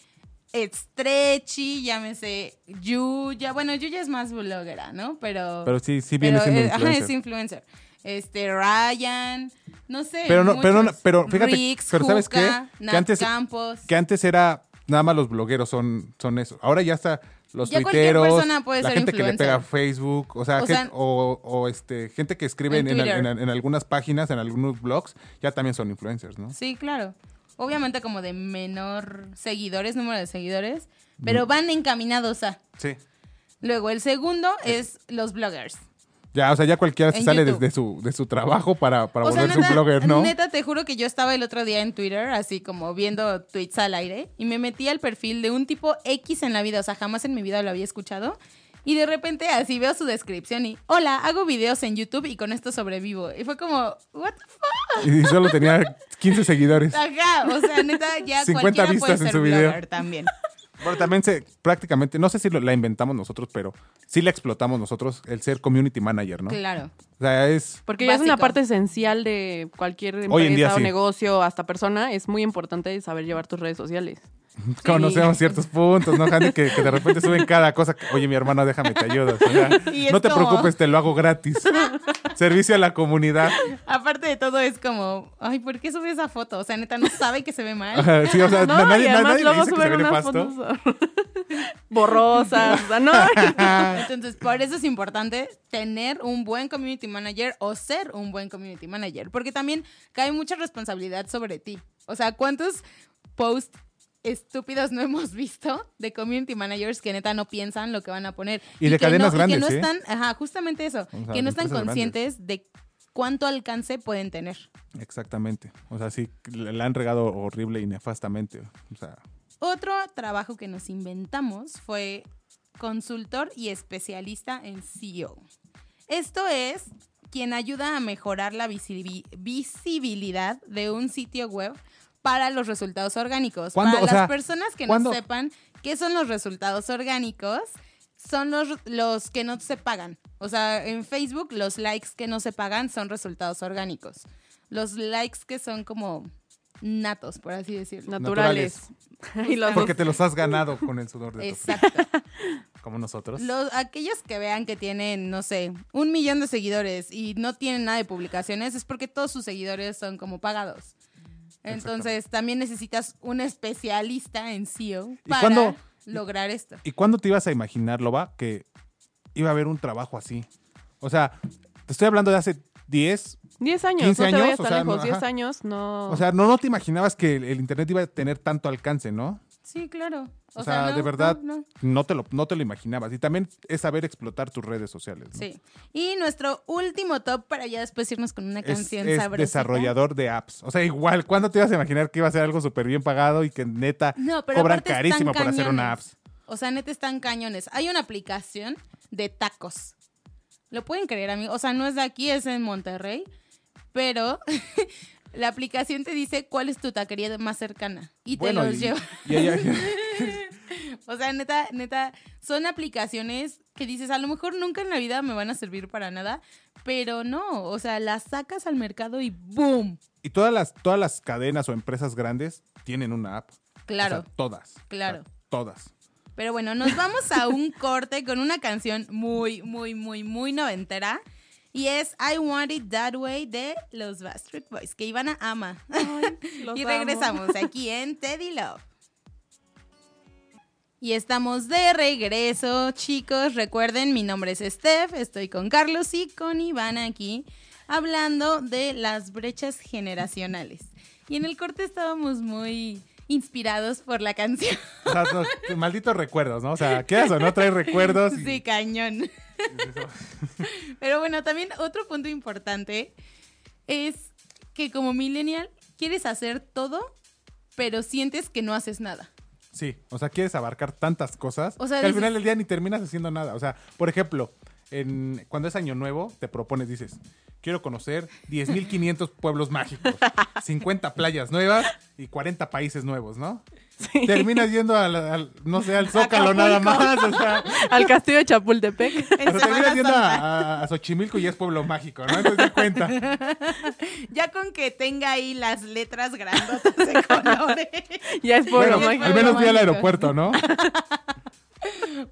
Speaker 3: Stretchy, llámese Yuya. Bueno, Yuya es más bloguera, ¿no? Pero.
Speaker 4: Pero sí, sí viene siendo
Speaker 3: eh, ajá,
Speaker 4: influencer.
Speaker 3: es influencer. Este, Ryan. No sé.
Speaker 4: Pero no, pero no, pero fíjate, pero ¿sabes qué? Que antes,
Speaker 3: Campos.
Speaker 4: que antes era nada más los blogueros son, son eso. Ahora ya está los
Speaker 3: Ya cualquier
Speaker 4: tuiteros,
Speaker 3: persona puede
Speaker 4: la
Speaker 3: ser
Speaker 4: gente que le pega a Facebook, o sea,
Speaker 3: O
Speaker 4: o, o, este, gente que escribe
Speaker 3: en
Speaker 4: en, en-
Speaker 3: Twitter.
Speaker 4: en- en algunas páginas, en algunos blogs, ya también son influencers, ¿no?
Speaker 3: Sí, claro. Obviamente como de menor seguidores, número de seguidores, pero van encaminados a.
Speaker 4: Sí.
Speaker 3: Luego, el segundo es los bloggers.
Speaker 4: Ya, o sea, ya cualquiera se
Speaker 3: En
Speaker 4: sale desde su, de su trabajo para, para
Speaker 3: o sea,
Speaker 4: volverse
Speaker 3: neta,
Speaker 4: un blogger, ¿no?
Speaker 3: neta, te juro que yo estaba el otro día en Twitter, así como viendo tweets al aire, y me metí al perfil de un tipo X en la vida, o sea, jamás en mi vida lo había escuchado. Y de repente así veo su descripción y, hola, hago videos en YouTube y con esto sobrevivo. Y fue como, what the fuck?
Speaker 4: Y solo tenía 15 seguidores.
Speaker 3: Ajá, o sea, neta, ya
Speaker 4: 50
Speaker 3: cualquiera puede
Speaker 4: vistas en su video.
Speaker 3: también.
Speaker 4: Bueno, también se, prácticamente, no sé si lo- la inventamos nosotros, pero sí la explotamos nosotros, el ser community manager, ¿no?
Speaker 3: Claro.
Speaker 4: O sea, es...
Speaker 5: Porque ya es una parte esencial de cualquier empresa
Speaker 4: Hoy en día
Speaker 5: o
Speaker 4: sí.
Speaker 5: negocio, hasta persona. Es muy importante saber llevar tus redes sociales.
Speaker 4: Conocemos ciertos puntos, ¿no, Hanny? Que, que de repente suben cada cosa. que, Oye, mi hermano, déjame, te ayudo. O sea, no te
Speaker 3: como-
Speaker 4: preocupes, te lo hago gratis. Servicio a la comunidad.
Speaker 3: Aparte de todo es como, ay, ¿por qué sube esa foto? O sea, neta, no sabe que se ve mal.
Speaker 4: Sí, o sea,
Speaker 5: No,
Speaker 4: nadie, nadie le dice que se ve nefasto.
Speaker 5: borrosas. O sea, no.
Speaker 3: Entonces, por eso es importante tener un buen community manager o ser un buen community manager, porque también cae mucha responsabilidad sobre ti. O sea, ¿cuántos posts estúpidos no hemos visto de community managers que neta no piensan lo que van a poner?
Speaker 4: Y de
Speaker 3: que
Speaker 4: cadenas
Speaker 3: no,
Speaker 4: grandes,
Speaker 3: Y que no
Speaker 4: ¿sí?
Speaker 3: están, ajá, justamente eso,
Speaker 4: O sea,
Speaker 3: que no están conscientes de cuánto alcance pueden tener.
Speaker 4: Exactamente. O sea, sí, la han regado horrible y nefastamente. O sea,
Speaker 3: Otro trabajo que nos inventamos fue consultor y especialista en SEO. Esto es quien ayuda a mejorar la visibi- visibilidad de un sitio web para los resultados orgánicos. Para
Speaker 4: O
Speaker 3: las
Speaker 4: sea,
Speaker 3: personas que
Speaker 4: ¿cuándo?
Speaker 3: no sepan qué son los resultados orgánicos, son los, los que no se pagan. O sea, en Facebook los likes que no se pagan son resultados orgánicos. Los likes que son como natos, por así decirlo.
Speaker 5: Naturales. y los
Speaker 4: porque te los has ganado con el sudor de tu
Speaker 3: Exacto.
Speaker 4: como nosotros.
Speaker 3: Los, aquellos que vean que tienen, no sé, un millón de seguidores y no tienen nada de publicaciones es porque todos sus seguidores son como pagados. Entonces también necesitas un especialista en SEO
Speaker 4: ¿Y
Speaker 3: para lograr esto.
Speaker 4: ¿Y cuándo te ibas a imaginar, Loba, que iba a haber un trabajo así? O sea, te estoy hablando de hace 10,
Speaker 5: 10 años,
Speaker 4: 15
Speaker 5: no te
Speaker 4: años,
Speaker 5: vayas
Speaker 4: o
Speaker 5: tan
Speaker 4: sea,
Speaker 5: lejos.
Speaker 4: no,
Speaker 5: 10
Speaker 4: ajá.
Speaker 5: años, no.
Speaker 4: O sea, no, no te imaginabas que el, el internet iba a tener tanto alcance, ¿no?
Speaker 3: Sí, claro.
Speaker 4: O, sea,
Speaker 3: no,
Speaker 4: de verdad,
Speaker 3: no, no.
Speaker 4: no. te lo, no te lo imaginabas. Y también es saber explotar tus redes sociales.
Speaker 3: Sí. Y nuestro último top para ya después irnos con una canción
Speaker 4: es desarrollador de apps. O sea, igual, ¿cuándo te ibas a imaginar que iba a ser algo súper bien pagado y que neta cobran carísimo por hacer una apps?
Speaker 3: O sea, neta están cañones. Hay una aplicación de tacos. ¿Lo pueden creer, amigo? O sea, no es de aquí, es en Monterrey. Pero la aplicación te dice cuál es tu taquería más cercana. Y te los
Speaker 4: y-
Speaker 3: lleva.
Speaker 4: y
Speaker 3: O sea, neta, neta, son aplicaciones que dices, a lo mejor nunca en la vida me van a servir para nada. Pero no, o sea, las sacas al mercado y ¡boom!
Speaker 4: y todas las, todas las cadenas o empresas grandes tienen una app.
Speaker 3: Claro.
Speaker 4: O sea, todas.
Speaker 3: Claro.
Speaker 4: O sea, todas.
Speaker 3: Pero bueno, nos vamos a un corte con una canción muy, muy, muy, muy noventera. Y es I Want It That Way de los Backstreet Boys, que Ivana ama.
Speaker 5: los
Speaker 3: y
Speaker 5: amo.
Speaker 3: regresamos aquí en Teddy Love. Y estamos de regreso, chicos. Recuerden, mi nombre es Steph, estoy con Carlos y con Ivana aquí, hablando de las brechas generacionales. Y en el corte estábamos muy inspirados por la canción.
Speaker 4: O sea, malditos recuerdos, ¿no? O sea, ¿qué haces? ¿No traes recuerdos? y-
Speaker 3: Sí, cañón. Pero bueno, también otro punto importante es que como millennial quieres hacer todo, pero sientes que no haces nada.
Speaker 4: Sí, o sea, quieres abarcar tantas cosas
Speaker 3: O sea,
Speaker 4: que al
Speaker 3: dices-
Speaker 4: final del día ni terminas haciendo nada. O sea, por ejemplo, en, cuando es año nuevo, te propones, dices, quiero conocer 10.500 pueblos mágicos, 50 playas nuevas y 40 países nuevos, ¿no?
Speaker 5: Sí.
Speaker 4: Terminas yendo al, al- no sé, al Zócalo nada más, o sea,
Speaker 5: Al castillo de Chapultepec.
Speaker 4: Pero terminas yendo a, a, a Xochimilco y es pueblo mágico, ¿no? Entonces te cuenta.
Speaker 3: Ya con que tenga ahí las letras grandotas de colores.
Speaker 5: ya es pueblo
Speaker 4: Bueno,
Speaker 5: mágico.
Speaker 4: al menos vi al aeropuerto, ¿no?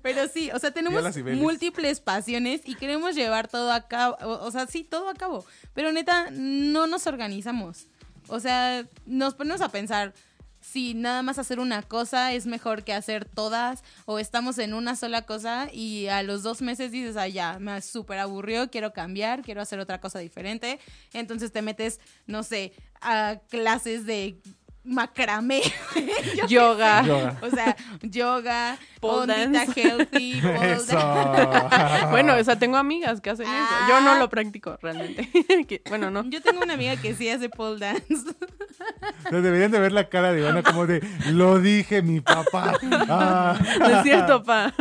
Speaker 3: Pero sí, o sea, tenemos múltiples pasiones y queremos llevar todo a cabo, o, o sea, sí, todo a cabo, pero neta, no nos organizamos. O sea, nos ponemos a pensar si nada más hacer una cosa es mejor que hacer todas, o estamos en una sola cosa y a los dos meses dices, ah, ya, me súper aburrió, quiero cambiar, quiero hacer otra cosa diferente. Entonces te metes, no sé, a clases de macramé.
Speaker 5: Yoga.
Speaker 4: Yoga.
Speaker 3: o sea, yoga,
Speaker 5: Pole
Speaker 3: ondita
Speaker 5: dance.
Speaker 3: healthy, pole
Speaker 4: Eso.
Speaker 3: dance.
Speaker 5: Bueno, o sea, tengo amigas que hacen eso. Yo no lo practico realmente. Que- bueno, no.
Speaker 3: Yo tengo una amiga que sí hace pole dance.
Speaker 4: Deberían de ver la cara de Ivana como de, lo dije mi papá. Ah,
Speaker 5: No es cierto, pa.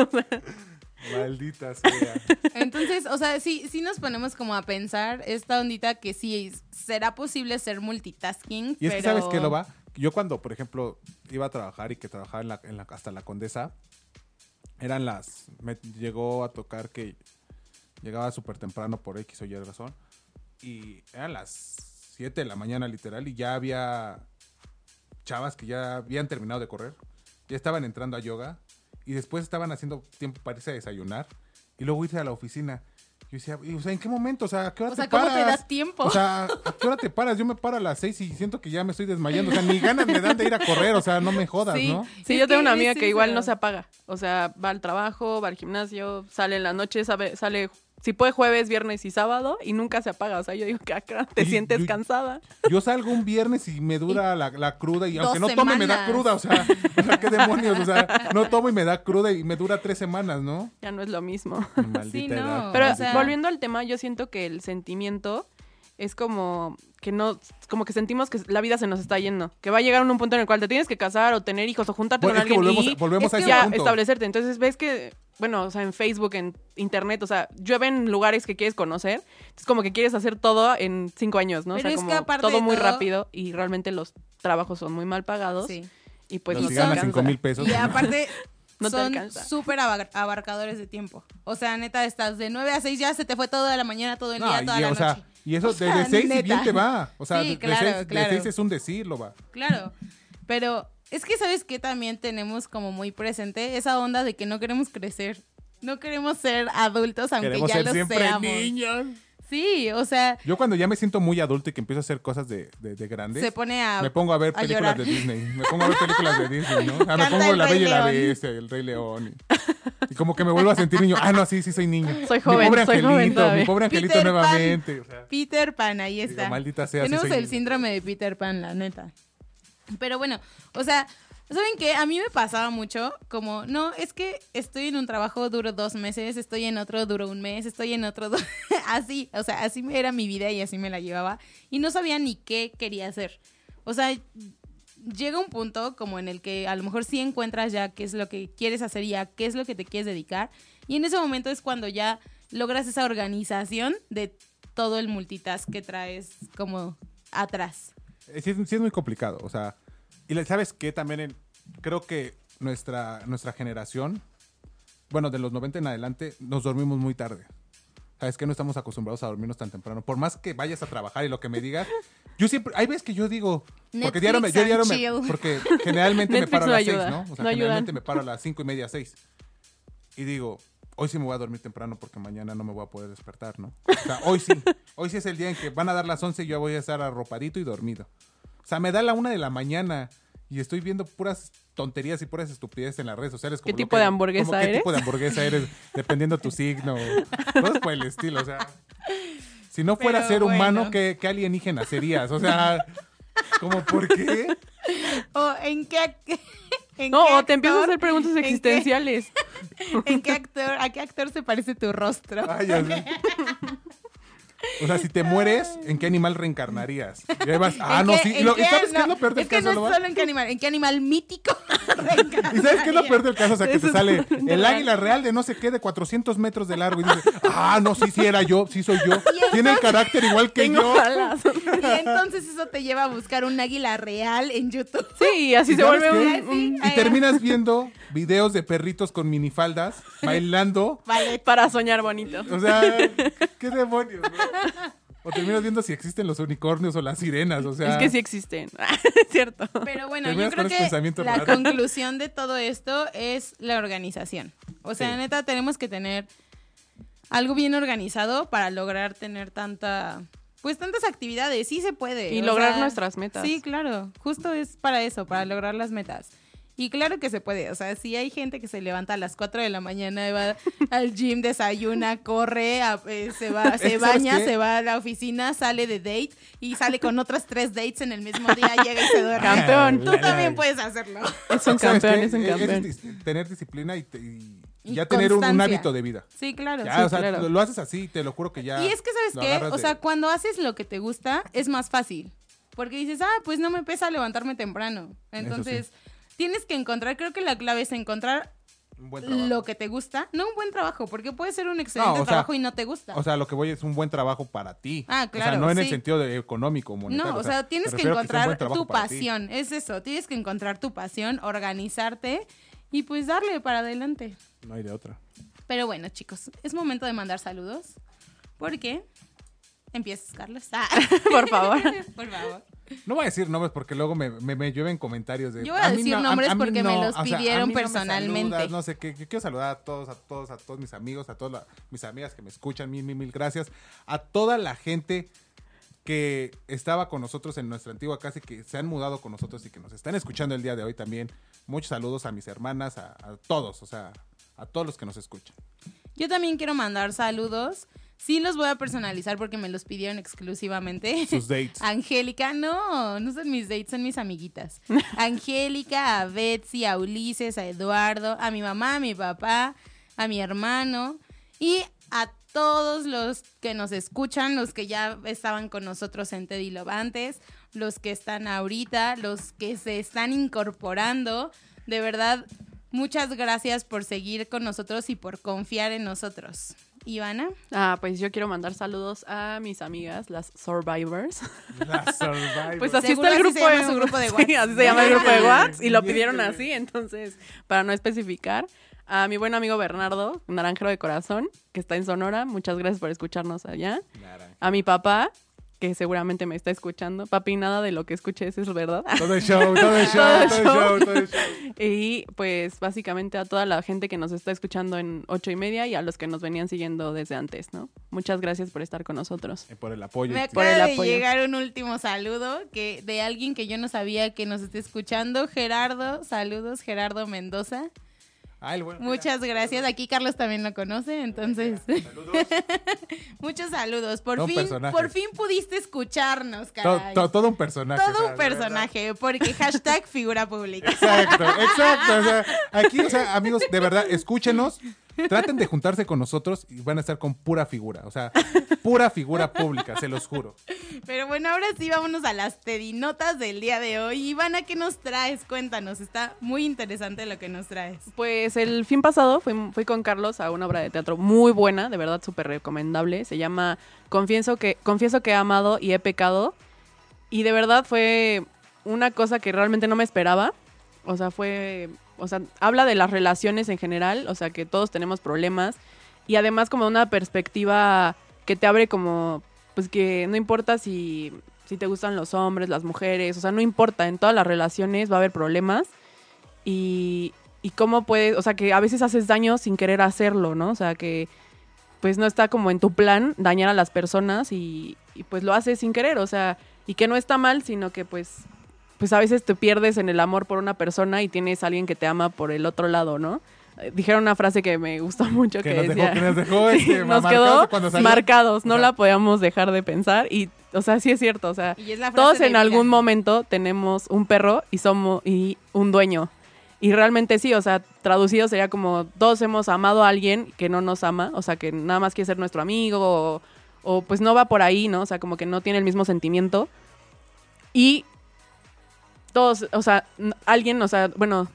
Speaker 4: maldita sea.
Speaker 3: Entonces, o sea, sí, sí nos ponemos como a pensar esta ondita que sí será posible ser multitasking.
Speaker 4: Y es que sabes que lo va. Yo cuando, por ejemplo, iba a trabajar y que trabajaba en la, hasta la Condesa, eran las. Me llegó a tocar que llegaba súper temprano por X o Y razón. Y eran las 7 de la mañana, literal, y ya había chavas que ya habían terminado de correr, ya estaban entrando a yoga, y después estaban haciendo tiempo para irse a desayunar, y luego irse a la oficina. Yo decía, o sea, ¿en qué momento? O sea, ¿a qué hora
Speaker 3: O sea,
Speaker 4: te
Speaker 3: ¿cómo
Speaker 4: paras?
Speaker 3: te das tiempo?
Speaker 4: O sea, ¿a qué hora te paras? Yo me paro a las 6 y siento que ya me estoy desmayando. O sea, ni ganas me dan de ir a correr. O sea, no me jodas,
Speaker 3: Sí.
Speaker 4: ¿no?
Speaker 5: Sí, yo tengo una amiga que igual no se apaga. O sea, va al trabajo, va al gimnasio, sale en la noche, sabe, sale, si puede jueves, viernes y sábado y nunca se apaga. O sea, yo digo que acá te sientes
Speaker 4: yo-
Speaker 5: cansada.
Speaker 4: Yo salgo un viernes y me dura la, la cruda. Y aunque no tome, me da cruda. O sea, o sea, qué demonios. O sea, no tomo y me da cruda y me dura tres semanas, ¿no?
Speaker 5: Ya no es lo mismo.
Speaker 4: Maldita
Speaker 3: Sí, no.
Speaker 4: edad.
Speaker 5: Pero
Speaker 3: O sea-
Speaker 5: volviendo al tema, yo siento que el sentimiento es como que no, como que sentimos que la vida se nos está yendo, que va a llegar un punto en el cual te tienes que casar o tener hijos o juntarte
Speaker 4: Bueno,
Speaker 5: con
Speaker 4: es que
Speaker 5: alguien
Speaker 4: volvemos,
Speaker 5: y
Speaker 4: volvemos a ese
Speaker 5: ya
Speaker 4: punto.
Speaker 5: establecerte. Entonces ves que, bueno, o sea, en Facebook, en internet, o sea, llueven lugares que quieres conocer, es como que quieres hacer todo en cinco años, ¿no?
Speaker 3: Pero
Speaker 5: o
Speaker 3: es que aparte
Speaker 5: todo muy
Speaker 3: todo-
Speaker 5: rápido y realmente los trabajos son muy mal pagados
Speaker 3: Sí.
Speaker 5: y pues
Speaker 4: Pero
Speaker 5: no
Speaker 4: ganas. 5 mil pesos.
Speaker 3: Y aparte,
Speaker 5: No
Speaker 3: son súper abar- abarcadores de tiempo. O sea, neta, estás de 9 a 6 ya se te fue toda la mañana, todo el
Speaker 4: No,
Speaker 3: día,
Speaker 4: y,
Speaker 3: toda la
Speaker 4: o
Speaker 3: noche.
Speaker 4: sea, y eso
Speaker 3: O sea,
Speaker 4: desde 6 y bien te va. O sea,
Speaker 3: Sí,
Speaker 4: de,
Speaker 3: claro,
Speaker 4: 6
Speaker 3: claro.
Speaker 4: es un decirlo, va.
Speaker 3: Claro, pero es que sabes que también tenemos como muy presente esa onda de que no queremos crecer. No queremos ser adultos aunque
Speaker 4: Queremos
Speaker 3: ya
Speaker 4: ser
Speaker 3: lo
Speaker 4: siempre
Speaker 3: seamos.
Speaker 4: niños.
Speaker 3: Sí, o sea,
Speaker 4: Yo cuando ya me siento muy adulto y que empiezo a hacer cosas de, de, de grandes,
Speaker 3: se pone a
Speaker 4: me pongo a ver
Speaker 3: a
Speaker 4: películas
Speaker 3: llorar.
Speaker 4: de Disney. Me pongo a ver películas de Disney, ¿no? Sea, me pongo La Bella y la. Bestia, El Rey León. Y, y como que me vuelvo a sentir niño. Ah, no, sí, sí soy niño.
Speaker 5: Soy
Speaker 4: Mi
Speaker 5: joven,
Speaker 4: pobre
Speaker 5: soy joven
Speaker 4: angelito, mi pobre angelito
Speaker 3: Peter Pan.
Speaker 4: nuevamente. O sea,
Speaker 3: Peter Pan, ahí
Speaker 4: Digo,
Speaker 3: está.
Speaker 4: maldita sea,
Speaker 3: Tenemos el
Speaker 4: niño.
Speaker 3: síndrome de Peter Pan, la neta. Pero bueno, o sea, ¿saben qué? A mí me pasaba mucho como, no, es que estoy en un trabajo duro dos meses, estoy en otro duro un mes, estoy en otro así, o sea, así era mi vida y así me la llevaba y no sabía ni qué quería hacer. O sea, llega un punto como en el que a lo mejor sí encuentras ya qué es lo que quieres hacer y a qué es lo que te quieres dedicar y en ese momento es cuando ya logras esa organización de todo el multitask que traes como atrás.
Speaker 4: eh, sí, es, sí es muy complicado. O sea, y sabes que también en- creo que nuestra, nuestra generación, bueno, de los 90 en adelante, nos dormimos muy tarde. Sabes que no estamos acostumbrados a dormirnos tan temprano. Por más que vayas a trabajar y lo que me digas, yo siempre, hay veces que yo digo, porque diario me, yo diario me- porque generalmente me paro a las
Speaker 5: ayuda,
Speaker 4: 6, ¿no? O sea,
Speaker 5: no ayudan.
Speaker 4: generalmente me paro a las cinco y media, 6. Y digo, hoy sí me voy a dormir temprano porque mañana no me voy a poder despertar, ¿no? O sea, hoy sí. Hoy sí es el día en que van a dar las 11 y yo voy a estar arropadito y dormido. O sea, me da la una de la mañana y estoy viendo puras tonterías y puras estupideces en las redes sociales. como
Speaker 5: ¿Qué tipo
Speaker 4: que-
Speaker 5: de hamburguesa
Speaker 4: como ¿Qué
Speaker 5: eres?
Speaker 4: tipo de hamburguesa eres? Dependiendo tu signo. Cosas por el estilo, o sea. Si no fuera
Speaker 3: Pero
Speaker 4: ser humano. ¿qué, qué alienígena serías? O sea, ¿como por qué?
Speaker 3: ¿O en qué, en
Speaker 5: No,
Speaker 3: qué
Speaker 5: o te empiezo a hacer preguntas
Speaker 3: en qué-
Speaker 5: existenciales.
Speaker 3: ¿En qué actor, a qué actor se parece tu rostro?
Speaker 4: Ay, ya sé. O sea, si te mueres, ¿en qué animal reencarnarías? Y ahí vas, ah,
Speaker 3: ¿En
Speaker 4: no,
Speaker 3: qué-
Speaker 4: sí. Y, lo- y
Speaker 3: qué-
Speaker 4: sabes qué es
Speaker 3: no,
Speaker 4: lo peor del
Speaker 3: Es que
Speaker 4: caso,
Speaker 3: no es solo en qué animal, en qué animal mítico.
Speaker 4: ¿Y sabes qué es lo peor del caso? O sea, que te sale el
Speaker 5: real.
Speaker 4: águila real de no sé qué, de 400 metros de largo. Y dices, ah, no, sí, sí era yo, sí soy yo. Tiene el carácter igual que
Speaker 5: Tengo
Speaker 4: yo.
Speaker 3: Y entonces eso te lleva a buscar un águila real en YouTube.
Speaker 5: Sí, así
Speaker 4: ¿Y
Speaker 5: se vuelve un, un-
Speaker 4: Y terminas viendo videos de perritos con minifaldas bailando.
Speaker 3: Vale.
Speaker 5: para soñar bonito.
Speaker 4: O sea, qué demonios, ¿no? O terminas viendo si existen los unicornios o las sirenas, o sea.
Speaker 5: es que sí existen. es cierto.
Speaker 3: Pero bueno, yo creo que la
Speaker 4: raro.
Speaker 3: conclusión de todo esto es la organización. O sea,
Speaker 4: Sí.
Speaker 3: neta, tenemos que tener algo bien organizado para lograr tener tanta, pues tantas actividades. Sí se puede.
Speaker 5: Y lograr
Speaker 3: sea,
Speaker 5: nuestras metas.
Speaker 3: Sí, claro. Justo es para eso, para lograr las metas. Y claro que se puede. O sea, si hay gente que se levanta a las 4 de la mañana y va al gym, desayuna, corre, a- eh, se va, se
Speaker 4: ¿Sabes
Speaker 3: baña, se va a la oficina, sale de date y sale con otras tres dates en el mismo día, llega y se duerme.
Speaker 5: Campeón.
Speaker 3: Tú también puedes hacerlo.
Speaker 5: Es un
Speaker 4: ¿sabes
Speaker 5: campeón, es un
Speaker 4: Es- es
Speaker 5: campeón.
Speaker 4: tener disciplina y, te- y- ya tener un, hábito de vida.
Speaker 3: Sí, claro.
Speaker 4: Ya,
Speaker 3: sí.
Speaker 4: o sea,
Speaker 5: claro.
Speaker 4: lo, lo haces así, te lo juro que ya.
Speaker 3: Y es que, ¿sabes qué? O
Speaker 4: de-
Speaker 3: sea, cuando haces lo que te gusta, es más fácil. Porque dices, ah, pues no me pesa levantarme temprano. Entonces, tienes que encontrar, creo que la clave es encontrar lo que te gusta. No un buen trabajo, porque puede ser un excelente
Speaker 4: sea,
Speaker 3: trabajo y no te gusta.
Speaker 4: O sea, lo que voy es un buen trabajo para ti.
Speaker 3: Ah,
Speaker 4: O sea,
Speaker 3: claro,
Speaker 4: no en el sentido de económico, monetario.
Speaker 3: no, o sea, tienes que encontrar tu pasión. Es eso, tienes que encontrar tu pasión, organizarte y pues darle para adelante.
Speaker 4: No hay de otra.
Speaker 3: Pero bueno, chicos, es momento de mandar saludos. Porque empiezas, Carlos. Ah.
Speaker 5: Por favor.
Speaker 3: Por favor.
Speaker 4: No voy a decir nombres porque luego me, me, me llueven comentarios de.
Speaker 3: Yo voy a
Speaker 4: mí
Speaker 3: decir nombres
Speaker 4: mí
Speaker 3: porque me los
Speaker 4: o sea, a
Speaker 3: pidieron
Speaker 4: mí no
Speaker 3: personalmente.
Speaker 4: saludas, no sé qué. Yo quiero saludar a todos, a todos, a todos mis amigos, a todas la- mis amigas que me escuchan. Mil, mil, mil gracias. A toda la gente que estaba con nosotros en nuestra antigua casa y que se han mudado con nosotros y que nos están escuchando el día de hoy también. Muchos saludos a mis hermanas, a, a todos, o sea, a todos los que nos escuchan.
Speaker 3: Yo también quiero mandar saludos. Sí los voy a personalizar porque me los pidieron exclusivamente.
Speaker 4: Sus dates.
Speaker 3: Angélica, no, no son mis dates, son mis amiguitas. Angélica, a Betsy, a Ulises, a Eduardo, a mi mamá, a mi papá, a mi hermano y a todos los que nos escuchan, los que ya estaban con nosotros en Teddy Love antes, los que están ahorita, los que se están incorporando. De verdad, muchas gracias por seguir con nosotros y por confiar en nosotros. Ivana.
Speaker 5: Ah, pues yo quiero mandar saludos a mis amigas, las Survivors.
Speaker 4: La Survivor.
Speaker 5: Pues así
Speaker 3: Seguro
Speaker 5: está el
Speaker 3: así se
Speaker 5: grupo,
Speaker 3: llama su grupo de
Speaker 5: Sí,
Speaker 3: WhatsApp.
Speaker 5: así se llama el grupo de WhatsApp y lo pidieron así, entonces, para no especificar. A mi buen amigo Bernardo, naranjero de corazón, que está en Sonora, muchas gracias por escucharnos allá. A mi papá, que seguramente me está escuchando. Papi, nada de lo que escuches es verdad.
Speaker 4: Todo el show, todo el show,
Speaker 5: Todo el
Speaker 4: todo el
Speaker 5: show.
Speaker 4: todo el show.
Speaker 5: Y pues básicamente a toda la gente que nos está escuchando en ocho y media y a los que nos venían siguiendo desde antes, ¿no? Muchas gracias por estar con nosotros.
Speaker 4: Eh, Por el apoyo.
Speaker 3: Me
Speaker 4: y-
Speaker 3: acaba
Speaker 5: Por
Speaker 3: de
Speaker 5: apoyo.
Speaker 3: llegar un último saludo que de alguien que yo no sabía que nos esté escuchando, Gerardo. Saludos, Gerardo Mendoza.
Speaker 4: Ah, el
Speaker 3: Muchas gracias. Aquí Carlos también lo conoce, entonces. Muchos saludos. Por
Speaker 4: un
Speaker 3: fin, por fin pudiste escucharnos, caray.
Speaker 4: to- todo un personaje.
Speaker 3: Todo un personaje, porque hashtag figura pública.
Speaker 4: Exacto, exacto. O sea, aquí, o sea, amigos, de verdad, escúchenos. Traten de juntarse con nosotros y van a estar con pura figura. O sea, pura figura pública, se los juro.
Speaker 3: Pero bueno, ahora sí vámonos a las tedinotas del día de hoy. Ivana, ¿qué nos traes? Cuéntanos, está muy interesante lo que nos traes.
Speaker 5: Pues el fin pasado fui, fui con Carlos a una obra de teatro muy buena, de verdad súper recomendable. Se llama Confieso que, Confieso que he amado y he pecado. Y de verdad fue una cosa que realmente no me esperaba. O sea, fue. O sea, habla de las relaciones en general, o sea, que todos tenemos problemas. Y además, como una perspectiva que te abre como. Pues que no importa si, si te gustan los hombres, las mujeres, o sea, no importa, en todas las relaciones va a haber problemas. Y, y cómo puedes, o sea, que a veces haces daño sin querer hacerlo, ¿no? O sea, que pues no está como en tu plan dañar a las personas y, y, pues lo haces sin querer, o sea, y que no está mal, sino que pues pues a veces te pierdes en el amor por una persona y tienes a alguien que te ama por el otro lado, ¿no? Eh, Dijeron una frase que me gustó mucho
Speaker 4: Que
Speaker 5: que,
Speaker 4: nos dejó,
Speaker 5: decía,
Speaker 4: que nos dejó
Speaker 5: Sí,
Speaker 4: este,
Speaker 5: nos quedó marcados, no
Speaker 4: O sea,
Speaker 5: la podíamos dejar de pensar y, o sea, sí es cierto, o sea, todos en
Speaker 3: vida.
Speaker 5: algún momento tenemos un perro y somos y un dueño. Y realmente sí, o sea, traducido sería como todos hemos amado a alguien que no nos ama, o sea, que nada más quiere ser nuestro amigo o, o pues no va por ahí, ¿no? O sea, como que no tiene el mismo sentimiento. Y todos, o sea, alguien, o sea, bueno,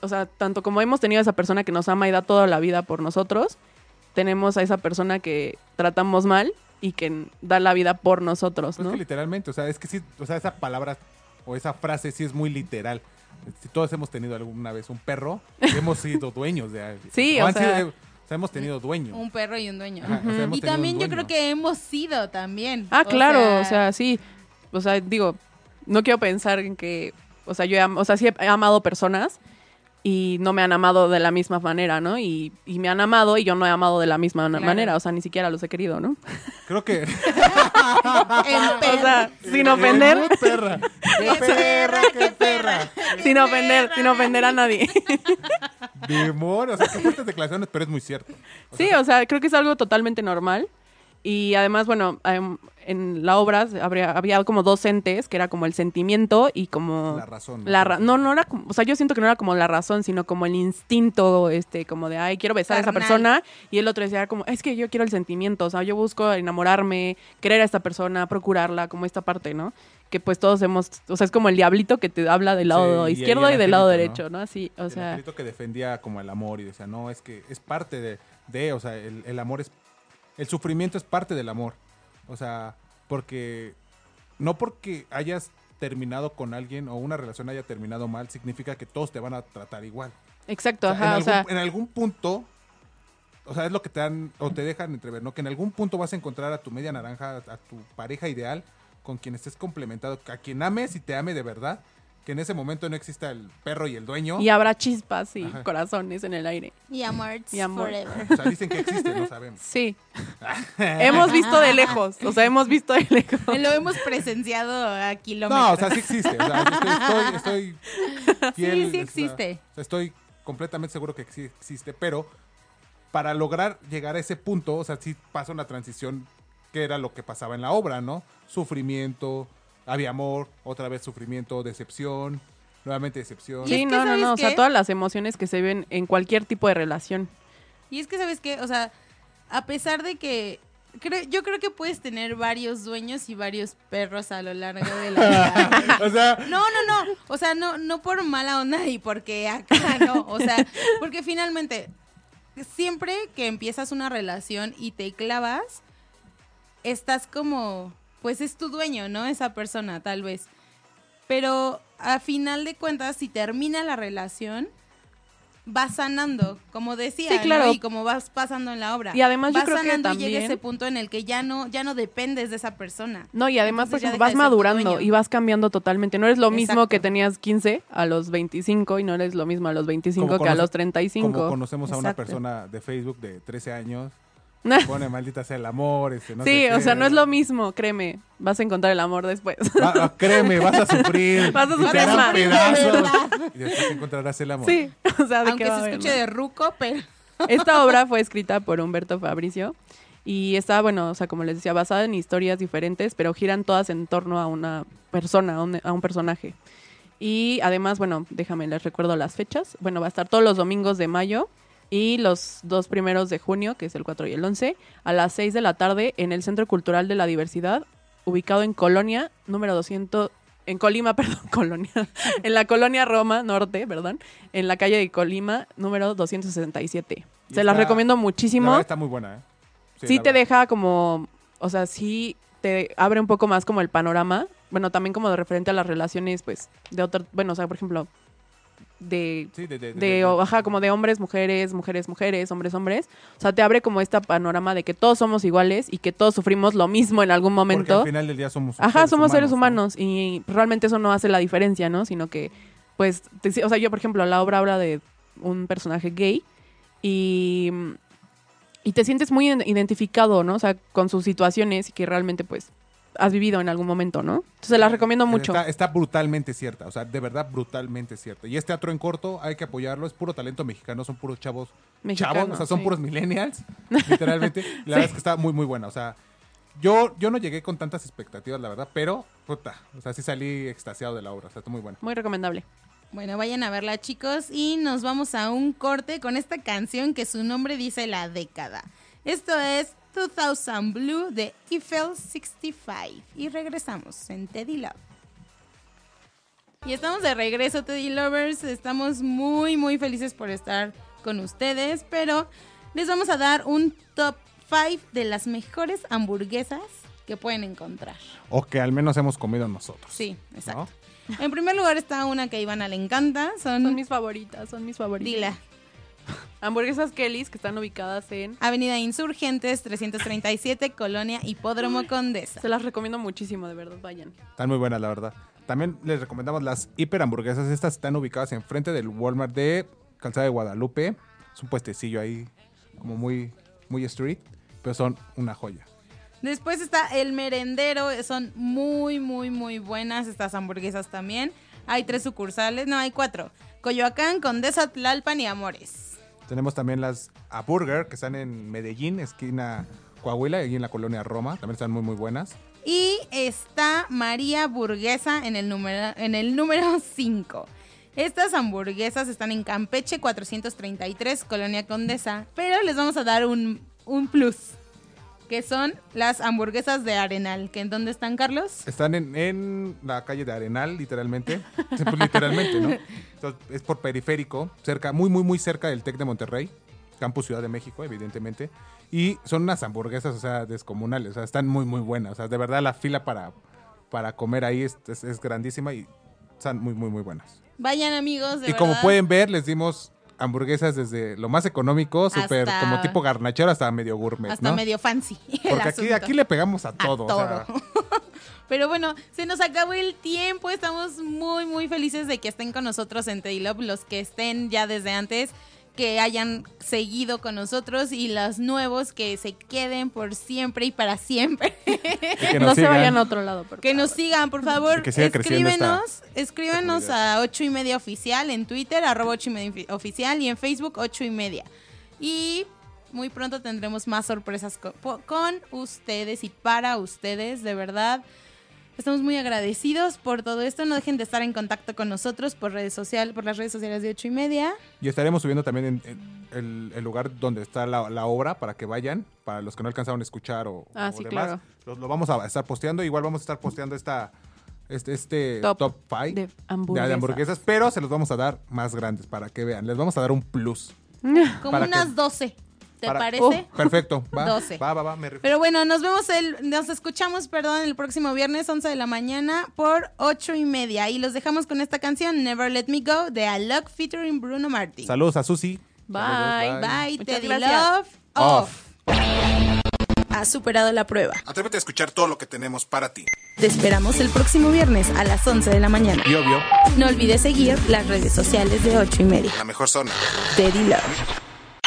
Speaker 5: o sea, tanto como hemos tenido a esa persona que nos ama y da toda la vida por nosotros, tenemos a esa persona que tratamos mal y que da la vida por nosotros,
Speaker 4: Pues
Speaker 5: ¿no?
Speaker 4: que literalmente, o sea, es que sí, o sea, esa palabra o esa frase sí es muy literal. Si todos hemos tenido alguna vez un perro, hemos sido dueños de alguien.
Speaker 5: Sí, o
Speaker 4: han
Speaker 5: sea-
Speaker 4: sido- o sea, hemos tenido dueño.
Speaker 3: Un perro y un dueño.
Speaker 4: Ajá, o sea, hemos
Speaker 3: Y también yo creo que hemos sido también.
Speaker 5: Ah, claro, o sea, sí. O sea, digo, no quiero pensar en que, o sea, yo he, o sea, sí he amado personas y no me han amado de la misma manera, ¿no? Y, y me han amado y yo no he amado de la misma
Speaker 3: Claro.
Speaker 5: manera, o sea, ni siquiera los he querido, ¿no?
Speaker 4: Creo que.
Speaker 3: El
Speaker 5: O sea, sin ofender,
Speaker 4: ¡Qué perra! ¡Qué perra! ¡Qué perra!
Speaker 5: sin ofender, sin ofender a nadie.
Speaker 4: Demonios, o sea, qué fuertes declaraciones, pero es muy cierto. O
Speaker 5: Sí, o sea, creo que es algo totalmente normal. Y además, bueno, em, en la obra habría, había como dos entes, que era como el sentimiento y como...
Speaker 4: La razón.
Speaker 5: La ra- no, no era como, o sea, yo siento que no era como la razón, sino como el instinto, este, como de, ay, quiero besar a esa persona. Y el otro decía como, es que yo quiero el sentimiento, o sea, yo busco enamorarme, querer a esta persona, procurarla, como esta parte, ¿no? Que pues todos hemos, o sea, es como el diablito que te habla del lado
Speaker 4: Sí,
Speaker 5: izquierdo
Speaker 4: el
Speaker 5: y, del lado derecho, ¿no? Así, o
Speaker 4: el
Speaker 5: sea,
Speaker 4: angelito que defendía como el amor y decía, no, es que es parte de, de o sea, el, el amor es, el sufrimiento es parte del amor. O sea, porque, no porque hayas terminado con alguien o una relación haya terminado mal, significa que todos te van a tratar igual.
Speaker 5: exacto,
Speaker 4: O sea, en,
Speaker 5: ajá, o
Speaker 4: algún,
Speaker 5: sea,
Speaker 4: en algún punto, o sea, es lo que te dan o te dejan entrever, ¿no? Que en algún punto vas a encontrar a tu media naranja, a tu pareja ideal, con quien estés complementado, a quien ames y te ame de verdad, que en ese momento no exista el perro y el dueño.
Speaker 5: y habrá chispas y
Speaker 4: Ajá.
Speaker 5: corazones en el aire.
Speaker 3: Y amor,
Speaker 5: Y amor.
Speaker 3: forever.
Speaker 4: O sea, dicen que existe, no sabemos.
Speaker 5: Sí. hemos visto de lejos, o sea, hemos visto de lejos.
Speaker 3: Lo hemos presenciado a kilómetros.
Speaker 4: No, o sea, sí existe. O sea, estoy, estoy, fiel,
Speaker 3: Sí, sí existe.
Speaker 4: o sea, estoy completamente seguro que sí existe, pero para lograr llegar a ese punto, o sea, sí pasa una transición que era lo que pasaba en la obra, ¿no? Sufrimiento, había amor, otra vez sufrimiento, decepción, nuevamente decepción.
Speaker 5: Sí,
Speaker 3: es que,
Speaker 5: no, no,
Speaker 3: ¿sabes
Speaker 5: no, o sea, todas las emociones que se ven en cualquier tipo de relación.
Speaker 3: Y es que, ¿sabes qué? O sea, a pesar de que... creo- yo creo que puedes tener varios dueños y varios perros a lo largo de la vida.
Speaker 4: o sea,
Speaker 3: No, no, no. O sea, no, no por mala onda y porque acá no. O sea, porque finalmente, siempre que empiezas una relación y te clavas, estás como, pues es tu dueño, ¿no? Esa persona, tal vez. Pero a final de cuentas, si termina la relación, vas sanando, como decía,
Speaker 5: Sí,
Speaker 3: ¿no?
Speaker 5: claro.
Speaker 3: Y como vas pasando en la obra.
Speaker 5: Y además yo
Speaker 3: vas
Speaker 5: creo que
Speaker 3: sanando y llega
Speaker 5: también-
Speaker 3: ese punto en el que ya no, ya no dependes de esa persona.
Speaker 5: No, y además,
Speaker 3: Entonces deja
Speaker 5: vas madurando y vas cambiando totalmente. No eres lo mismo
Speaker 3: Exacto.
Speaker 5: que tenías 15 a los 25 y no eres lo mismo a los 25
Speaker 4: Como
Speaker 5: que a
Speaker 4: conoce-
Speaker 5: los 35.
Speaker 4: como conocemos a una
Speaker 3: Exacto.
Speaker 4: persona de Facebook de 13 años,
Speaker 5: No.
Speaker 4: pone maldita sea el amor, este, no
Speaker 5: sí,
Speaker 4: sé
Speaker 5: o
Speaker 4: qué,
Speaker 5: sea, no es lo mismo, créeme. Vas a encontrar el amor después.
Speaker 4: Va- créeme, vas a sufrir.
Speaker 5: Vas a sufrir más.
Speaker 4: pedazos. Y después encontrarás el amor.
Speaker 5: sí, o sea, de
Speaker 3: Aunque se escuche de ruco, pero...
Speaker 5: Esta obra fue escrita por Humberto Fabricio y está, bueno, o sea, como les decía, basada en historias diferentes, pero giran todas en torno a una persona, a un, a un personaje. Y además, bueno, déjame, les recuerdo las fechas. Bueno, va a estar todos los domingos de mayo y los dos primeros de junio, que es el 4 y el 11, a las 6 de la tarde en el Centro Cultural de la Diversidad, ubicado en Colonia, número 200, en Colima, perdón, Colonia, en la colonia Roma Norte, perdón, en la calle de Colima, número 267.
Speaker 4: Y
Speaker 5: Se las recomiendo
Speaker 4: La
Speaker 5: muchísimo.
Speaker 4: verdad está muy buena, ¿eh?
Speaker 5: Sí,
Speaker 4: la
Speaker 5: te
Speaker 4: verdad.
Speaker 5: deja como, o sea, sí te abre un poco más como el panorama. Bueno, también como de referente a las relaciones, pues, de otro, bueno, o sea, por ejemplo, de,
Speaker 4: Sí, de,
Speaker 5: ajá, como de hombres, mujeres, mujeres, mujeres, hombres, hombres. O sea, te abre como este panorama de que todos somos iguales y que todos sufrimos lo mismo en algún
Speaker 4: porque
Speaker 5: momento.
Speaker 4: al final del día somos
Speaker 5: Ajá, somos seres
Speaker 4: ¿no?
Speaker 5: humanos y realmente eso no hace la diferencia, ¿no? Sino que, pues, te- o sea, yo, por ejemplo, la obra habla de un personaje gay y, y te sientes muy iden- identificado, ¿no? O sea, con sus situaciones y que realmente, pues, has vivido en algún momento, ¿no? Entonces, la recomiendo mucho.
Speaker 4: Está, está brutalmente cierta, o sea, de verdad brutalmente cierta. Y es teatro en corto, hay que apoyarlo, es puro talento mexicano, son puros chavos.
Speaker 5: Mexicano,
Speaker 4: chavos, o sea, son
Speaker 5: sí.
Speaker 4: puros millennials, literalmente. La verdad es que está muy, muy buena, o sea, yo, yo no llegué con tantas expectativas, la verdad, pero, puta, o sea, sí salí extasiado de la obra, o sea, está muy buena.
Speaker 5: Muy recomendable.
Speaker 3: Bueno, vayan a verla, chicos. Y nos vamos a un corte con esta canción que su nombre dice la década. Esto es 2000 Blue de Eiffel 65. Y regresamos en Teddy Love. Y estamos de regreso, Teddy Lovers. Estamos muy, muy felices por estar con ustedes, pero les vamos a dar un top 5 de las mejores hamburguesas que pueden encontrar.
Speaker 4: O que al menos hemos comido nosotros.
Speaker 3: Sí, exacto. En primer lugar está una que a Ivana le encanta. Son,
Speaker 5: Son mis favoritas, son mis favoritas.
Speaker 3: Dila.
Speaker 5: Hamburguesas Kelly's que están ubicadas en...
Speaker 3: Avenida Insurgentes 337, Colonia Hipódromo Condesa.
Speaker 5: Se las recomiendo muchísimo, de verdad, vayan.
Speaker 4: Están muy buenas, la verdad. También les recomendamos las hiper hamburguesas. Estas están ubicadas enfrente del Walmart de Calzada de Guadalupe. Es un puestecillo ahí, como muy, muy street, pero son una joya.
Speaker 3: Después está el merendero, son muy, muy, muy buenas estas hamburguesas también. Hay tres sucursales, no, hay cuatro. Coyoacán, Condesa, Tlalpan y Amores.
Speaker 4: Tenemos también las a que están en Medellín, esquina Coahuila, y en la colonia Roma. También están muy, muy buenas.
Speaker 3: Y está María Burguesa en el número en el número 5. Estas hamburguesas están en Campeche 433, Colonia Condesa. Pero les vamos a dar un, un plus. Que son las hamburguesas de Arenal. ¿Que ¿En dónde están, Carlos?
Speaker 4: Están en, en la calle de Arenal, literalmente. Pues, literalmente, ¿no? Entonces, es por periférico, cerca, muy, muy, muy cerca del TEC de Monterrey, Campus Ciudad de México, evidentemente. Y son unas hamburguesas, o sea, descomunales. O sea, están muy, muy buenas. O sea, de verdad la fila para, para comer ahí es, es- es grandísima y están muy, muy, muy buenas.
Speaker 3: Vayan, amigos. De
Speaker 4: y como pueden ver, les dimos hamburguesas desde lo más económico, súper como tipo garnachero, hasta medio gourmet,
Speaker 3: Hasta
Speaker 4: ¿no?
Speaker 3: medio fancy.
Speaker 4: Porque aquí, aquí le pegamos a
Speaker 3: A
Speaker 4: todo. o sea,
Speaker 3: todo. Pero bueno, se nos acabó el tiempo. Estamos muy, muy felices de que estén con nosotros en Teddy Love, los que estén ya desde antes, que hayan seguido con nosotros y los nuevos que se queden por siempre y para siempre.
Speaker 4: y que
Speaker 5: no se vayan a otro lado, por
Speaker 3: que nos sigan, por favor.
Speaker 4: Y que
Speaker 3: escríbenos, escríbenos a 8 y media oficial en Twitter, arroba 8 y media ofi- oficial y en Facebook 8 y media. Y muy pronto tendremos más sorpresas con ustedes y para ustedes, de verdad. Estamos muy agradecidos por todo esto. No dejen de estar en contacto con nosotros por redes sociales, por las redes sociales de 8 y media.
Speaker 4: Y estaremos subiendo también en, en el, el lugar donde está la, la obra para que vayan, para los que no alcanzaron a escuchar o,
Speaker 5: Ah,
Speaker 4: o
Speaker 5: sí,
Speaker 4: demás.
Speaker 5: claro.
Speaker 4: Lo, vamos a estar posteando. Igual vamos a estar posteando esta este, este
Speaker 5: Top
Speaker 4: top 5
Speaker 5: de
Speaker 4: de,
Speaker 5: hamburguesas.
Speaker 4: hamburguesas, pero se los vamos a dar más grandes para que vean. Les vamos a dar un plus.
Speaker 3: Como
Speaker 4: Para
Speaker 3: unas
Speaker 4: que-
Speaker 3: 12. ¿Te
Speaker 4: para-
Speaker 3: parece?
Speaker 4: Oh, perfecto. Va,
Speaker 3: 12.
Speaker 4: va, va, va, me.
Speaker 3: Pero bueno, nos vemos el, nos escuchamos, perdón, el próximo viernes 11 de la mañana por 8 y media. Y los dejamos con esta canción, Never Let Me Go, de Alok featuring Bruno Martin.
Speaker 4: Saludos a Susi.
Speaker 5: Bye.
Speaker 4: Saludos,
Speaker 3: Bye,
Speaker 5: Muchas
Speaker 3: Teddy. Love.
Speaker 4: Off.
Speaker 1: Has superado la prueba.
Speaker 2: Atrévete a escuchar todo lo que tenemos para ti.
Speaker 1: Te esperamos el próximo viernes a las 11 de la mañana.
Speaker 4: Y obvio.
Speaker 1: No olvides seguir las redes sociales de 8 y media.
Speaker 2: La mejor zona.
Speaker 1: Teddy Love.